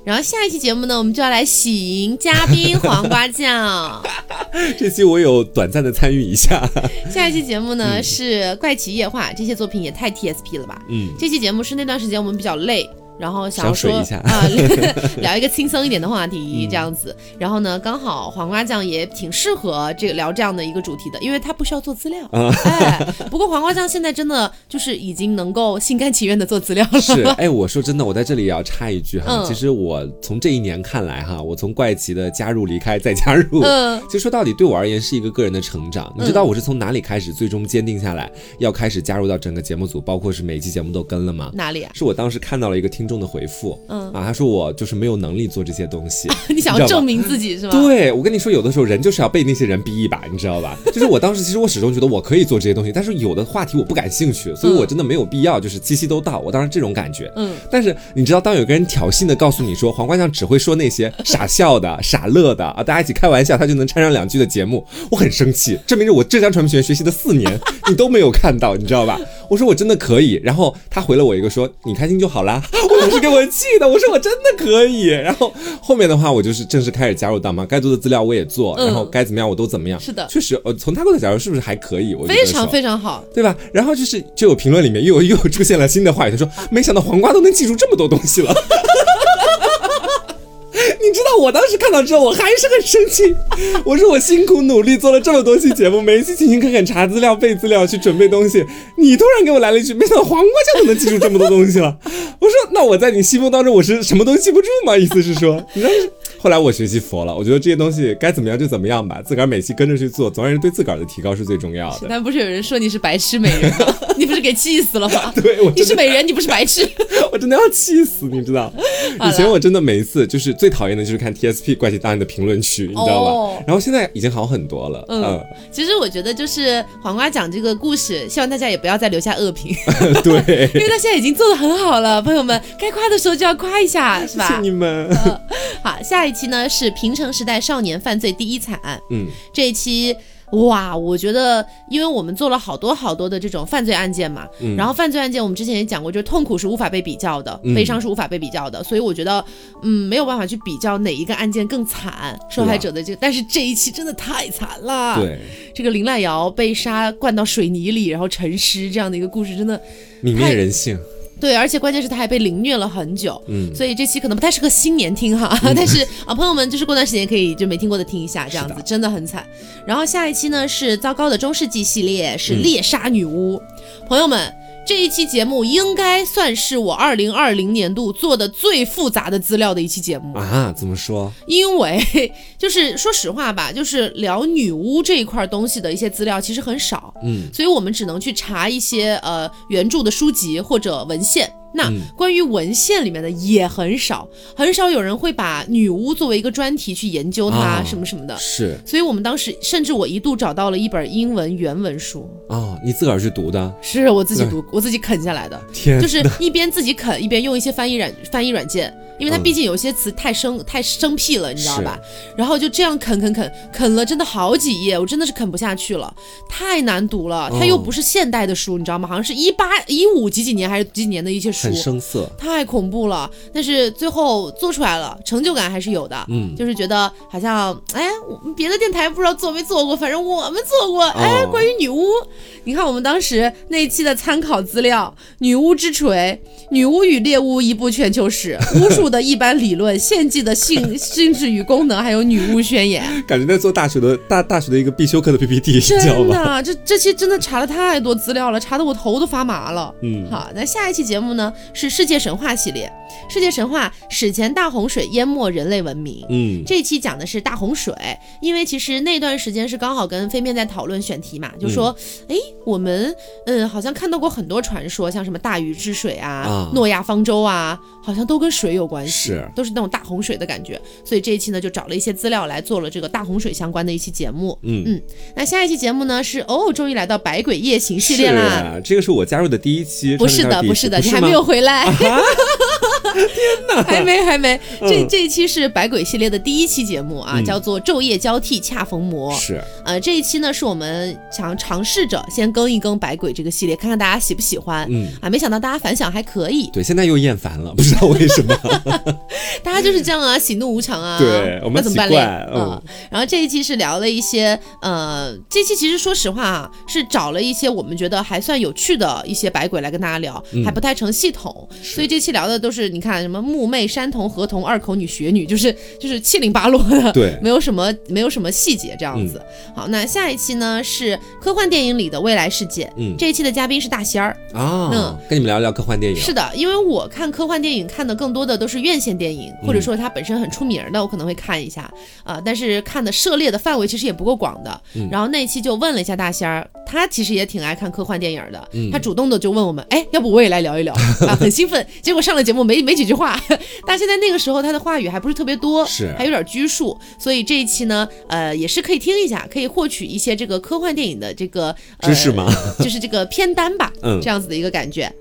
然后下一期节目呢，我们就要来喜迎嘉宾黄瓜酱。*laughs* 这期我有短暂的参与一下。*laughs* 下一期节目呢是怪奇夜话，这些作品也太 TSP 了吧？嗯，这期节目是那段时间我们比较累。然后想要说啊，*laughs* 聊一个轻松一点的话题，这样子。然后呢，刚好黄瓜酱也挺适合这个聊这样的一个主题的，因为他不需要做资料。哎，不过黄瓜酱现在真的就是已经能够心甘情愿的做资料了。是，哎，我说真的，我在这里也要插一句哈，其实我从这一年看来哈，我从怪奇的加入、离开再加入，嗯，*laughs* 其实说到底对我而言是一个个人的成长。你知道我是从哪里开始最终坚定下来要开始加入到整个节目组，包括是每期节目都跟了吗？哪里啊？是我当时看到了一个听。听众的回复，嗯啊，他说我就是没有能力做这些东西，*laughs* 你想要证明自己是吗？对，我跟你说，有的时候人就是要被那些人逼一把，你知道吧？*laughs* 就是我当时其实我始终觉得我可以做这些东西，但是有的话题我不感兴趣，所以我真的没有必要，就是七夕都到，我当时这种感觉，嗯。但是你知道，当有个人挑衅的告诉你说黄瓜酱只会说那些傻笑的、傻乐的啊，大家一起开玩笑，他就能掺上两句的节目，我很生气，证明着我浙江传媒学院学习的四年 *laughs* 你都没有看到，你知道吧？我说我真的可以，然后他回了我一个说你开心就好啦。我是给我气的，我说我真的可以。*laughs* 然后后面的话我就是正式开始加入大妈，该做的资料我也做，然后该怎么样我都怎么样。是的，确实，呃，从他的角度是不是还可以？我觉得非常非常好，对吧？然后就是就有评论里面又又出现了新的话语，他说没想到黄瓜都能记住这么多东西了。我当时看到之后，我还是很生气。我说我辛苦努力做了这么多期节目，每一期勤勤恳恳查资料、背资料、去准备东西，你突然给我来了一句，没想到黄瓜酱都能记住这么多东西了。*laughs* 我说那我在你心目当中我是什么都记不住吗？意思是说，你知道。后来我学习佛了，我觉得这些东西该怎么样就怎么样吧，自个儿每期跟着去做，总而言之对自个儿的提高是最重要的。但不是有人说你是白痴美人吗？你不是给气死了吗？*laughs* 对，你是美人，你不是白痴，*laughs* 我真的要气死，你知道？以前我真的每一次就是最讨厌的就是看 TSP 怪奇档案的评论区，你知道吧？然后现在已经好很多了。嗯，其实我觉得就是黄瓜讲这个故事，希望大家也不要再留下恶评。*laughs* 对，因为他现在已经做的很好了，朋友们该夸的时候就要夸一下，是吧？谢谢你们。好，下一期呢是平。成时代少年犯罪第一惨案，嗯，这一期哇，我觉得，因为我们做了好多好多的这种犯罪案件嘛，然后犯罪案件我们之前也讲过，就是痛苦是无法被比较的，悲伤是无法被比较的，所以我觉得，嗯，没有办法去比较哪一个案件更惨，受害者的这个，但是这一期真的太惨了，对，这个林濑瑶被杀灌到水泥里，然后沉尸这样的一个故事，真的泯灭人性。对，而且关键是他还被凌虐了很久，嗯，所以这期可能不太适合新年听哈，*laughs* 但是啊，朋友们就是过段时间可以就没听过的听一下，这样子真的很惨。然后下一期呢是糟糕的中世纪系列，是猎杀女巫，朋友们。这一期节目应该算是我二零二零年度做的最复杂的资料的一期节目啊？怎么说？因为 *laughs* 就是说实话吧，就是聊女巫这一块东西的一些资料其实很少，嗯，所以我们只能去查一些呃原著的书籍或者文献。那关于文献里面的也很少，很少有人会把女巫作为一个专题去研究它什么什么的。是，所以我们当时甚至我一度找到了一本英文原文书啊，你自个儿去读的？是我自己读，我自己啃下来的。天，就是一边自己啃，一边用一些翻译软翻译软件。因为它毕竟有些词太生太生僻了，你知道吧？然后就这样啃啃啃啃了，真的好几页，我真的是啃不下去了，太难读了。它又不是现代的书，你知道吗？好像是一八一五几几年还是几几年的一些书，很生涩，太恐怖了。但是最后做出来了，成就感还是有的。嗯，就是觉得好像哎，别的电台不知道做没做过，反正我们做过。哎，关于女巫，你看我们当时那一期的参考资料，《女巫之锤》《女巫与猎巫一部全球史》巫术。的一般理论、*laughs* 献祭的性性质与功能，还有女巫宣言，*laughs* 感觉在做大学的大大学的一个必修课的 PPT，真的，这这期真的查了太多资料了，查的我头都发麻了。嗯，好，那下一期节目呢是世界神话系列，世界神话史前大洪水淹没人类文明。嗯，这期讲的是大洪水，因为其实那段时间是刚好跟飞面在讨论选题嘛，就说，哎，我们嗯好像看到过很多传说，像什么大禹治水啊、诺亚方舟啊，好像都跟水有关系。是，都是那种大洪水的感觉，所以这一期呢就找了一些资料来做了这个大洪水相关的一期节目。嗯嗯，那下一期节目呢是哦，终于来到百鬼夜行系列啦。这个是我加入的第一期，不是的，不是的，你还没有回来。天哪，还没还没，这这一期是百鬼系列的第一期节目啊，叫做昼夜交替恰逢魔。是，呃，这一期呢是我们想尝试着先更一更百鬼这个系列，看看大家喜不喜欢。嗯啊，没想到大家反响还可以。对，现在又厌烦了，不知道为什么。*laughs* 大家就是这样啊，喜怒无常啊。对，我们怎么办嘞？嗯。然后这一期是聊了一些，呃，这期其实说实话啊，是找了一些我们觉得还算有趣的一些百鬼来跟大家聊，还不太成系统，所以这期聊的都是你看什么木妹、山童、河童、二口女、雪女，就是就是七零八落的，对，没有什么没有什么细节这样子。好，那下一期呢是科幻电影里的未来世界，嗯，这一期的嘉宾是大仙儿。啊，嗯，跟你们聊聊科幻电影。是的，因为我看科幻电影看的更多的都是院线电影，或者说它本身很出名的，我可能会看一下。啊，但是看的涉猎的范围其实也不够广的。然后那一期就问了一下大仙儿，他其实也挺爱看科幻电影的，他主动的就问我们，哎，要不我也来聊一聊？啊，很兴奋。结果上了节目没没几句话，*laughs* 但现在那个时候他的话语还不是特别多，是还有点拘束，所以这一期呢，呃，也是可以听一下，可以获取一些这个科幻电影的这个知识吗？*laughs* 就是这个片单吧，嗯，这样子的一个感觉。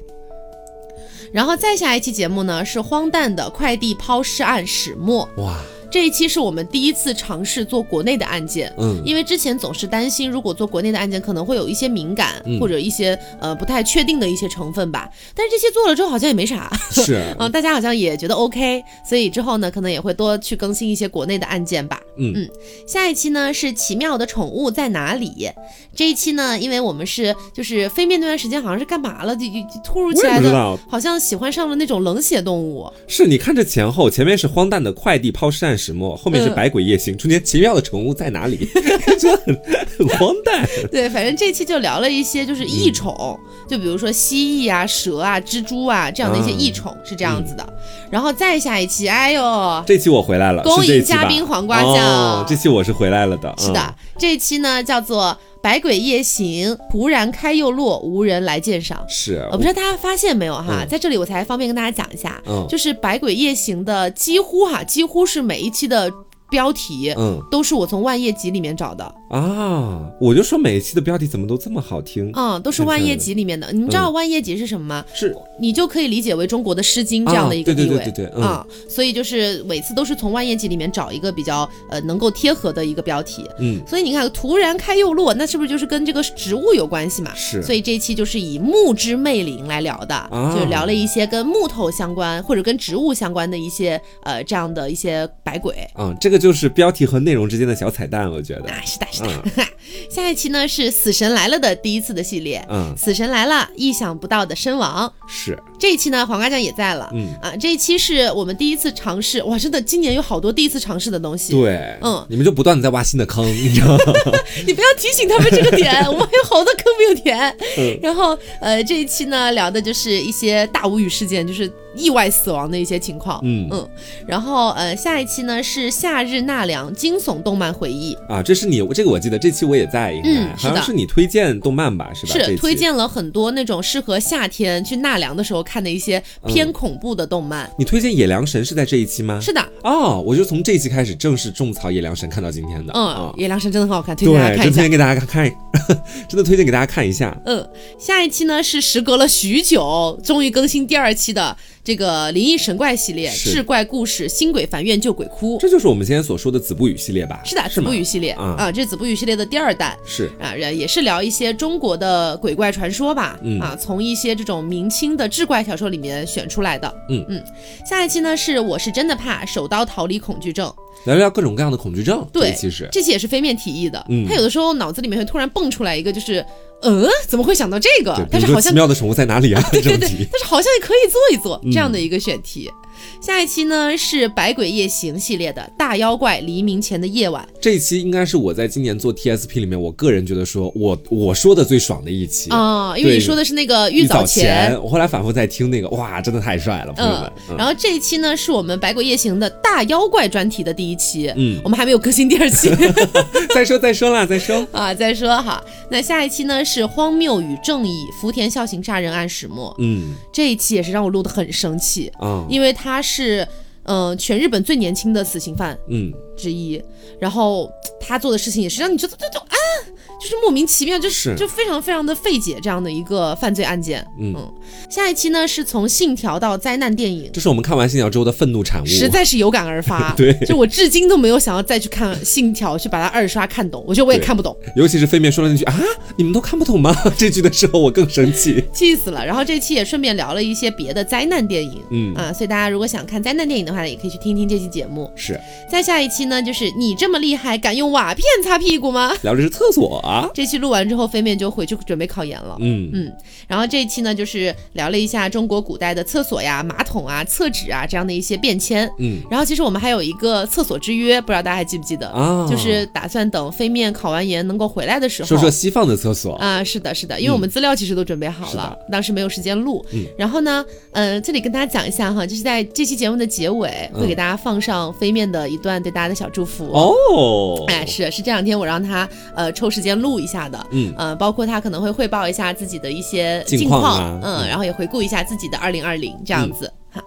然后再下一期节目呢，是荒诞的快递抛尸案始末。哇！这一期是我们第一次尝试做国内的案件，嗯，因为之前总是担心如果做国内的案件可能会有一些敏感或者一些呃不太确定的一些成分吧。但是这些做了之后好像也没啥，是，*laughs* 嗯，大家好像也觉得 OK，所以之后呢可能也会多去更新一些国内的案件吧。嗯嗯，下一期呢是奇妙的宠物在哪里？这一期呢，因为我们是就是飞面那段时间好像是干嘛了，就就突如其来的，好像喜欢上了那种冷血动物。是你看这前后，前面是荒诞的快递抛尸案始末，后面是百鬼夜行，中间奇妙的宠物在哪里？*laughs* 就很很荒诞。对，反正这期就聊了一些就是异宠，就比如说蜥蜴啊、蛇啊、蜘蛛啊这样的一些异宠是这样子的。然后再下一期，哎呦，这期我回来了，恭迎嘉宾黄瓜酱。这期我是回来了的。是的，这一期呢叫做。百鬼夜行，突然开又落，无人来鉴赏。是，我不知道大家发现没有哈，在这里我才方便跟大家讲一下，嗯就是百鬼夜行的几乎哈，几乎是每一期的。标题，嗯，都是我从万叶集里面找的啊。我就说每一期的标题怎么都这么好听，嗯，都是万叶集里面的。你们知道万叶集是什么吗？是，你就可以理解为中国的诗经这样的一个地位，对对对对啊。所以就是每次都是从万叶集里面找一个比较呃能够贴合的一个标题，嗯。所以你看，突然开又落，那是不是就是跟这个植物有关系嘛？是。所以这一期就是以木之魅灵来聊的，就聊了一些跟木头相关或者跟植物相关的一些呃这样的一些百鬼。嗯，这个就是标题和。内容之间的小彩蛋，我觉得啊，是的，是的。*laughs* 下一期呢是《死神来了》的第一次的系列，嗯，《死神来了》，意想不到的身亡。是。这一期呢，黄瓜酱也在了，嗯。啊，这一期是我们第一次尝试，哇，真的，今年有好多第一次尝试的东西。对，嗯，你们就不断的在挖新的坑，你知道吗？*laughs* 你不要提醒他们这个点，*laughs* 我们还有好多坑没有填。然后，呃，这一期呢聊的就是一些大无语事件，就是。意外死亡的一些情况，嗯。嗯，然后呃，下一期呢是夏日纳凉惊悚动漫回忆。啊，这是你这个我记得这期我也在，应该好像是你推荐动漫吧，是吧？是推荐了很多那种适合夏天去纳凉的时候看的一些偏恐怖的动漫。你推荐野良神是在这一期吗？是的，哦，我就从这一期开始正式种草野良神，看到今天的，嗯，野良神真的很好看，推荐大家看一下，推荐给大家看看，*laughs* 真的推荐给大家看一下。嗯，下一期呢是时隔了许久，终于更新第二期的。这个灵异神怪系列，志怪故事，新鬼烦怨旧鬼哭，这就是我们今天所说的子不语系列吧？是的，子不语系列。啊，这是子不语系列的第二弹，是。啊，也是聊一些中国的鬼怪传说吧？嗯。啊，从一些这种明清的志怪小说里面选出来的。嗯。嗯，下一期呢是我是真的怕手刀逃离恐惧症，聊聊各种各样的恐惧症。对，其实这些也是非面提议的，他有的时候脑子里面会突然蹦出来一个，就是。呃，怎么会想到这个？但是好像奇妙的宠物在哪里啊？*laughs* 对对对，但是好像也可以做一做这样的一个选题。下一期呢是《百鬼夜行》系列的大妖怪黎明前的夜晚。这一期应该是我在今年做 TSP 里面，我个人觉得说我我说的最爽的一期。啊，因为你说的是那个玉早前，我后来反复在听那个，哇，真的太帅了，朋友们。然后这一期呢是我们《百鬼夜行》的大妖怪专题的第一期，嗯，我们还没有更新第二期，*laughs* 再说再说啦，再说。*laughs* 啊，再说哈。那下一期呢是《荒谬与正义：福田孝行杀人案始末》，嗯，这一期也是让我录的很生气啊，因为他是。嗯，全日本最年轻的死刑犯，嗯，之一。然后他做的事情也是让你觉得这种啊。就是莫名其妙，就是就非常非常的费解这样的一个犯罪案件。嗯，下一期呢是从信条到灾难电影，这是我们看完信条之后的愤怒产物，实在是有感而发。*laughs* 对，就我至今都没有想要再去看信条，去把它二刷看懂。我觉得我也看不懂，尤其是飞面说了那句啊，你们都看不懂吗？*laughs* 这句的时候我更生气，*laughs* 气死了。然后这期也顺便聊了一些别的灾难电影。嗯啊，所以大家如果想看灾难电影的话呢，也可以去听听这期节目。是。再下一期呢，就是你这么厉害，敢用瓦片擦屁股吗？聊的是厕所。这期录完之后，飞面就回去准备考研了。嗯嗯，然后这一期呢，就是聊了一下中国古代的厕所呀、马桶啊、厕纸啊这样的一些变迁。嗯，然后其实我们还有一个厕所之约，不知道大家还记不记得啊？就是打算等飞面考完研能够回来的时候，说说西方的厕所啊。是的，是的，因为我们资料其实都准备好了，当时没有时间录。嗯，然后呢，嗯，这里跟大家讲一下哈，就是在这期节目的结尾会给大家放上飞面的一段对大家的小祝福哦。哎，是是，这两天我让他呃抽时间录一下的。嗯。呃，包括他可能会汇报一下自己的一些近况，嗯，然后也回顾一下自己的二零二零这样子哈。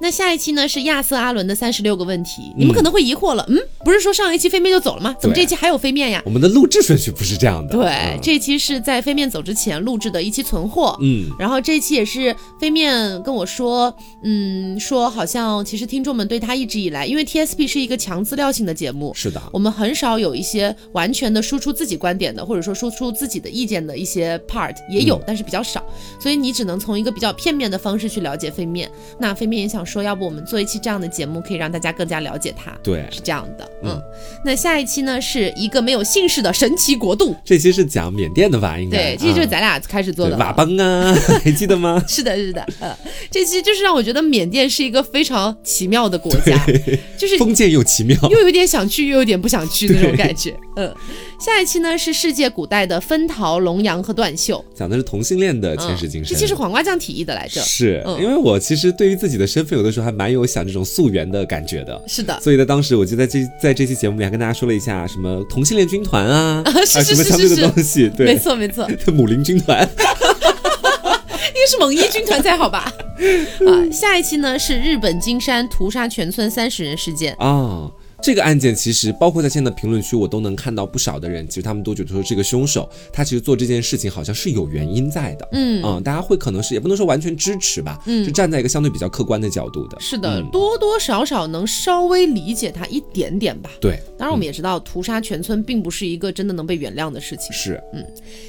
那下一期呢是亚瑟阿伦的三十六个问题，你们可能会疑惑了，嗯，不是说上一期飞面就走了吗？怎么这期还有飞面呀？我们的录制顺序不是这样的。对，这期是在飞面走之前录制的一期存货。嗯，然后这期也是飞面跟我说，嗯，说好像其实听众们对他一直以来，因为 TSP 是一个强资料性的节目，是的，我们很少有一些完全的输出自己观点的，或者说输出自己的意见的一些 part 也有，但是比较少，所以你只能从一个比较片面的方式去了解飞面。那飞面也想说，要不我们做一期这样的节目，可以让大家更加了解他。对，是这样的。嗯，那下一期呢，是一个没有姓氏的神奇国度。这期是讲缅甸的吧？应该对，这期就是咱俩开始做的。瓦邦啊，还记得吗？*laughs* 是的，是的。呃，这期就是让我觉得缅甸是一个非常奇妙的国家，就是封建又奇妙，又有点想去，又有点不想去的那种感觉。嗯。下一期呢是世界古代的分桃、龙阳和断袖，讲的是同性恋的前世今生。这期是黄瓜酱提议的来着，是因为我其实对于自己的身份，有的时候还蛮有想这种溯源的感觉的。是的，所以在当时我就在这在这期节目里还跟大家说了一下什么同性恋军团啊，*laughs* 是是是是的东西，对，没错没错，*laughs* 母林军团，*laughs* 应该是猛一军团才好吧？啊，下一期呢是日本金山屠杀全村三十人事件啊。这个案件其实包括在现在评论区，我都能看到不少的人，其实他们都觉得说这个凶手他其实做这件事情好像是有原因在的，嗯。嗯，大家会可能是也不能说完全支持吧，嗯，是站在一个相对比较客观的角度的，是的，多多少少能稍微理解他一点点吧，对，当然我们也知道屠杀全村并不是一个真的能被原谅的事情，是，嗯，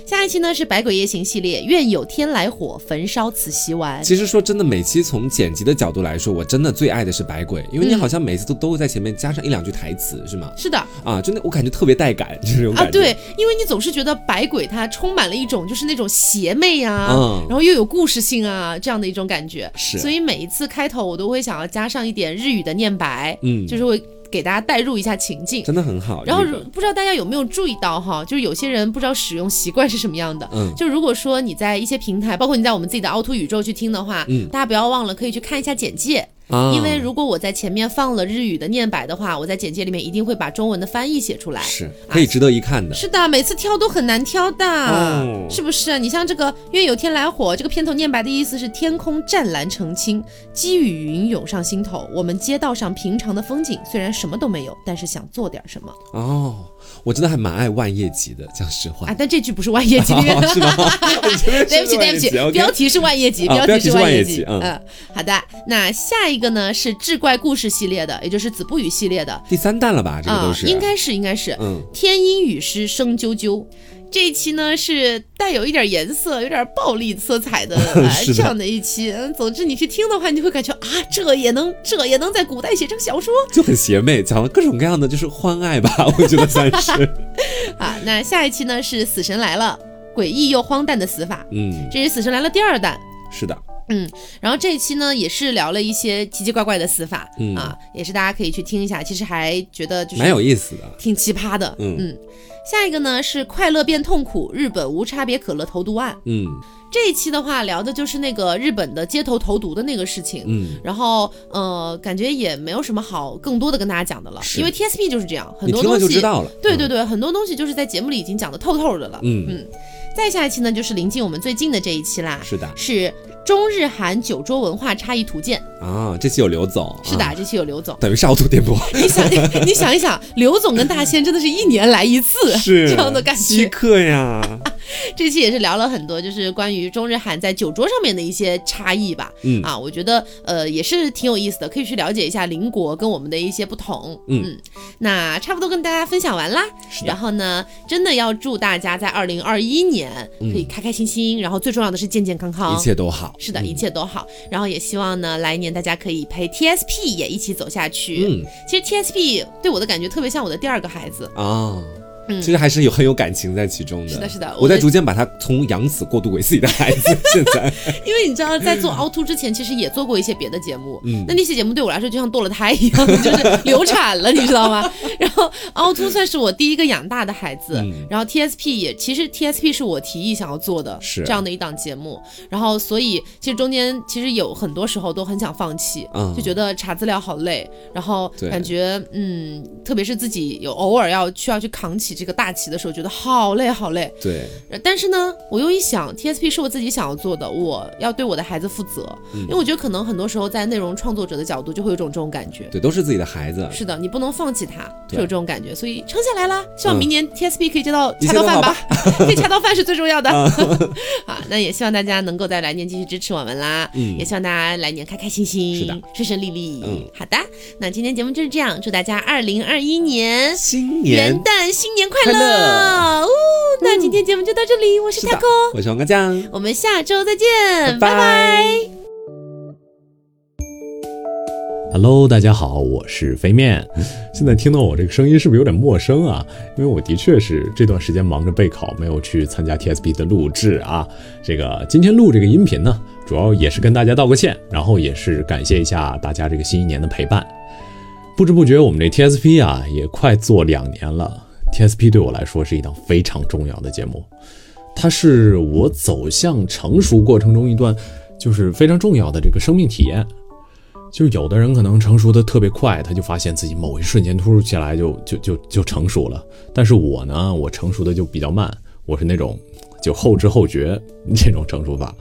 下一期呢是百鬼夜行系列，愿有天来火焚烧此席丸。其实说真的，每期从剪辑的角度来说，我真的最爱的是百鬼，因为你好像每次都都会在前面加上一两句台词，是吗。是的啊，真的，我感觉特别带感，*laughs* 就是这种感觉。啊，对，因为你总是觉得白鬼它充满了一种就是那种邪魅啊，然后又有故事性啊这样的一种感觉。是，所以每一次开头我都会想要加上一点日语的念白，嗯，就是会给大家带入一下情境，真的很好。然后不知道大家有没有注意到哈，就是有些人不知道使用习惯是什么样的，嗯，就如果说你在一些平台，包括你在我们自己的凹凸宇宙去听的话，嗯，大家不要忘了可以去看一下简介。因为如果我在前面放了日语的念白的话，我在简介里面一定会把中文的翻译写出来，是可以值得一看的。是的，每次挑都很难挑的，是不是？你像这个“愿有天来火”这个片头念白的意思是“天空湛蓝澄清，积雨云涌上心头”。我们街道上平常的风景虽然什么都没有，但是想做点什么。哦。我真的还蛮爱万叶集的，讲实话。啊，但这句不是万叶集的，*laughs* 是吗？*laughs* 对不起，对不起，标题是万叶集，标题是万叶集，嗯，好的，那下一个呢是志怪故事系列的，也就是子不语系列的。第三弹了吧？这个都是，应该是，应该是，嗯，天阴雨湿声啾啾。这一期呢是带有一点颜色、有点暴力色彩的 *laughs* 这样的一期。嗯，总之你去听的话，你就会感觉啊，这也能，这也能在古代写成小说，就很邪魅，讲了各种各样的就是欢爱吧，*laughs* 我觉得算是。*laughs* 啊，那下一期呢是《死神来了》，诡异又荒诞的死法。嗯，这是《死神来了》第二弹。是的。嗯，然后这一期呢也是聊了一些奇奇怪怪的死法，啊，也是大家可以去听一下，其实还觉得就是蛮有意思的，挺奇葩的。嗯嗯。下一个呢是快乐变痛苦，日本无差别可乐投毒案。嗯，这一期的话聊的就是那个日本的街头投毒的那个事情。嗯，然后呃，感觉也没有什么好更多的跟大家讲的了，因为 T S P 就是这样，很多东西就知道了。对对对，很多东西就是在节目里已经讲的透透的了。嗯嗯。再下一期呢就是临近我们最近的这一期啦。是的，是。中日韩酒桌文化差异图鉴啊，这期有刘总，是的，这期有刘总，等于是凹凸电波。你想，*laughs* 你想一想，刘总跟大仙真的是一年来一次，是这样的感觉，稀客呀。*laughs* 这期也是聊了很多，就是关于中日韩在酒桌上面的一些差异吧。嗯啊，我觉得呃也是挺有意思的，可以去了解一下邻国跟我们的一些不同。嗯，那差不多跟大家分享完啦。然后呢，真的要祝大家在二零二一年可以开开心心，然后最重要的是健健康康，一切都好。是的，一切都好。然后也希望呢，来年大家可以陪 TSP 也一起走下去。嗯，其实 TSP 对我的感觉特别像我的第二个孩子啊。其实还是有很有感情在其中的。是的，是的，我在逐渐把他从养子过渡为自己的孩子。*laughs* 现在，因为你知道，在做凹凸之前，其实也做过一些别的节目。嗯，那那些节目对我来说就像堕了胎一样，就是流产了，你知道吗？*laughs* 然后凹凸算是我第一个养大的孩子。然后 TSP 也，其实 TSP 是我提议想要做的，是这样的一档节目。然后所以其实中间其实有很多时候都很想放弃，就觉得查资料好累，然后感觉嗯，特别是自己有偶尔要需要去扛起。这个大旗的时候，觉得好累好累。对。但是呢，我又一想，TSP 是我自己想要做的，我要对我的孩子负责。嗯。因为我觉得可能很多时候在内容创作者的角度，就会有种这种感觉。对，都是自己的孩子。是的，你不能放弃他，就有这种感觉，所以撑下来啦。希望明年 TSP 可以接到恰到饭吧，*laughs* 可以恰到饭是最重要的。*laughs* 好，那也希望大家能够在来年继续支持我们啦。嗯。也希望大家来年开开心心，是的，顺顺利利。嗯。好的，那今天节目就是这样，祝大家二零二一年新年元旦新年快乐！哦，那今天节目就到这里，我是 taco，我是王哥酱，我们下周再见，拜拜。Hello，大家好，我是飞面。现在听到我这个声音是不是有点陌生啊？因为我的确是这段时间忙着备考，没有去参加 TSP 的录制啊。这个今天录这个音频呢，主要也是跟大家道个歉，然后也是感谢一下大家这个新一年的陪伴。不知不觉，我们这 TSP 啊也快做两年了。TSP 对我来说是一档非常重要的节目，它是我走向成熟过程中一段就是非常重要的这个生命体验。就是有的人可能成熟的特别快，他就发现自己某一瞬间突如其来就就就就成熟了。但是我呢，我成熟的就比较慢，我是那种就后知后觉 *laughs* 这种成熟法。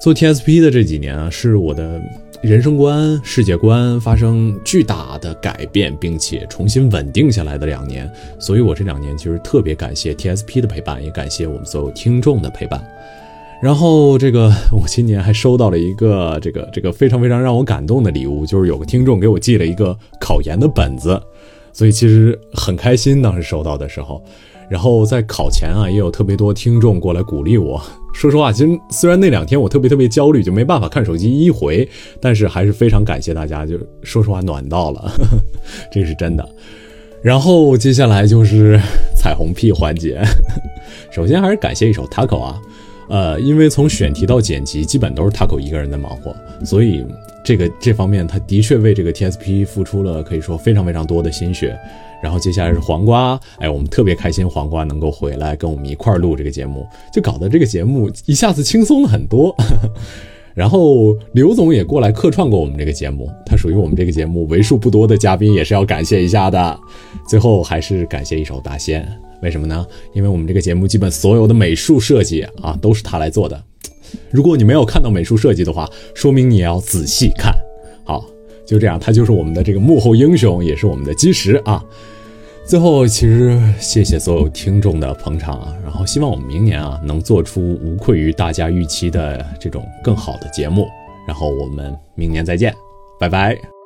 做 TSP 的这几年啊，是我的人生观、世界观发生巨大的改变，并且重新稳定下来的两年。所以我这两年其实特别感谢 TSP 的陪伴，也感谢我们所有听众的陪伴。然后这个我今年还收到了一个这个这个非常非常让我感动的礼物，就是有个听众给我寄了一个考研的本子，所以其实很开心当时收到的时候。然后在考前啊，也有特别多听众过来鼓励我。*laughs* 说实话，其实虽然那两天我特别特别焦虑，就没办法看手机一回，但是还是非常感谢大家，就说实话暖到了，*laughs* 这是真的。然后接下来就是彩虹屁环节，*laughs* 首先还是感谢一首 Taco 啊。呃，因为从选题到剪辑，基本都是 Taco 一个人在忙活，所以这个这方面他的确为这个 TSP 付出了可以说非常非常多的心血。然后接下来是黄瓜，哎，我们特别开心黄瓜能够回来跟我们一块儿录这个节目，就搞得这个节目一下子轻松了很多。*laughs* 然后刘总也过来客串过我们这个节目，他属于我们这个节目为数不多的嘉宾，也是要感谢一下的。最后还是感谢一首大仙。为什么呢？因为我们这个节目基本所有的美术设计啊都是他来做的。如果你没有看到美术设计的话，说明你也要仔细看。好，就这样，他就是我们的这个幕后英雄，也是我们的基石啊。最后，其实谢谢所有听众的捧场啊，然后希望我们明年啊能做出无愧于大家预期的这种更好的节目。然后我们明年再见，拜拜。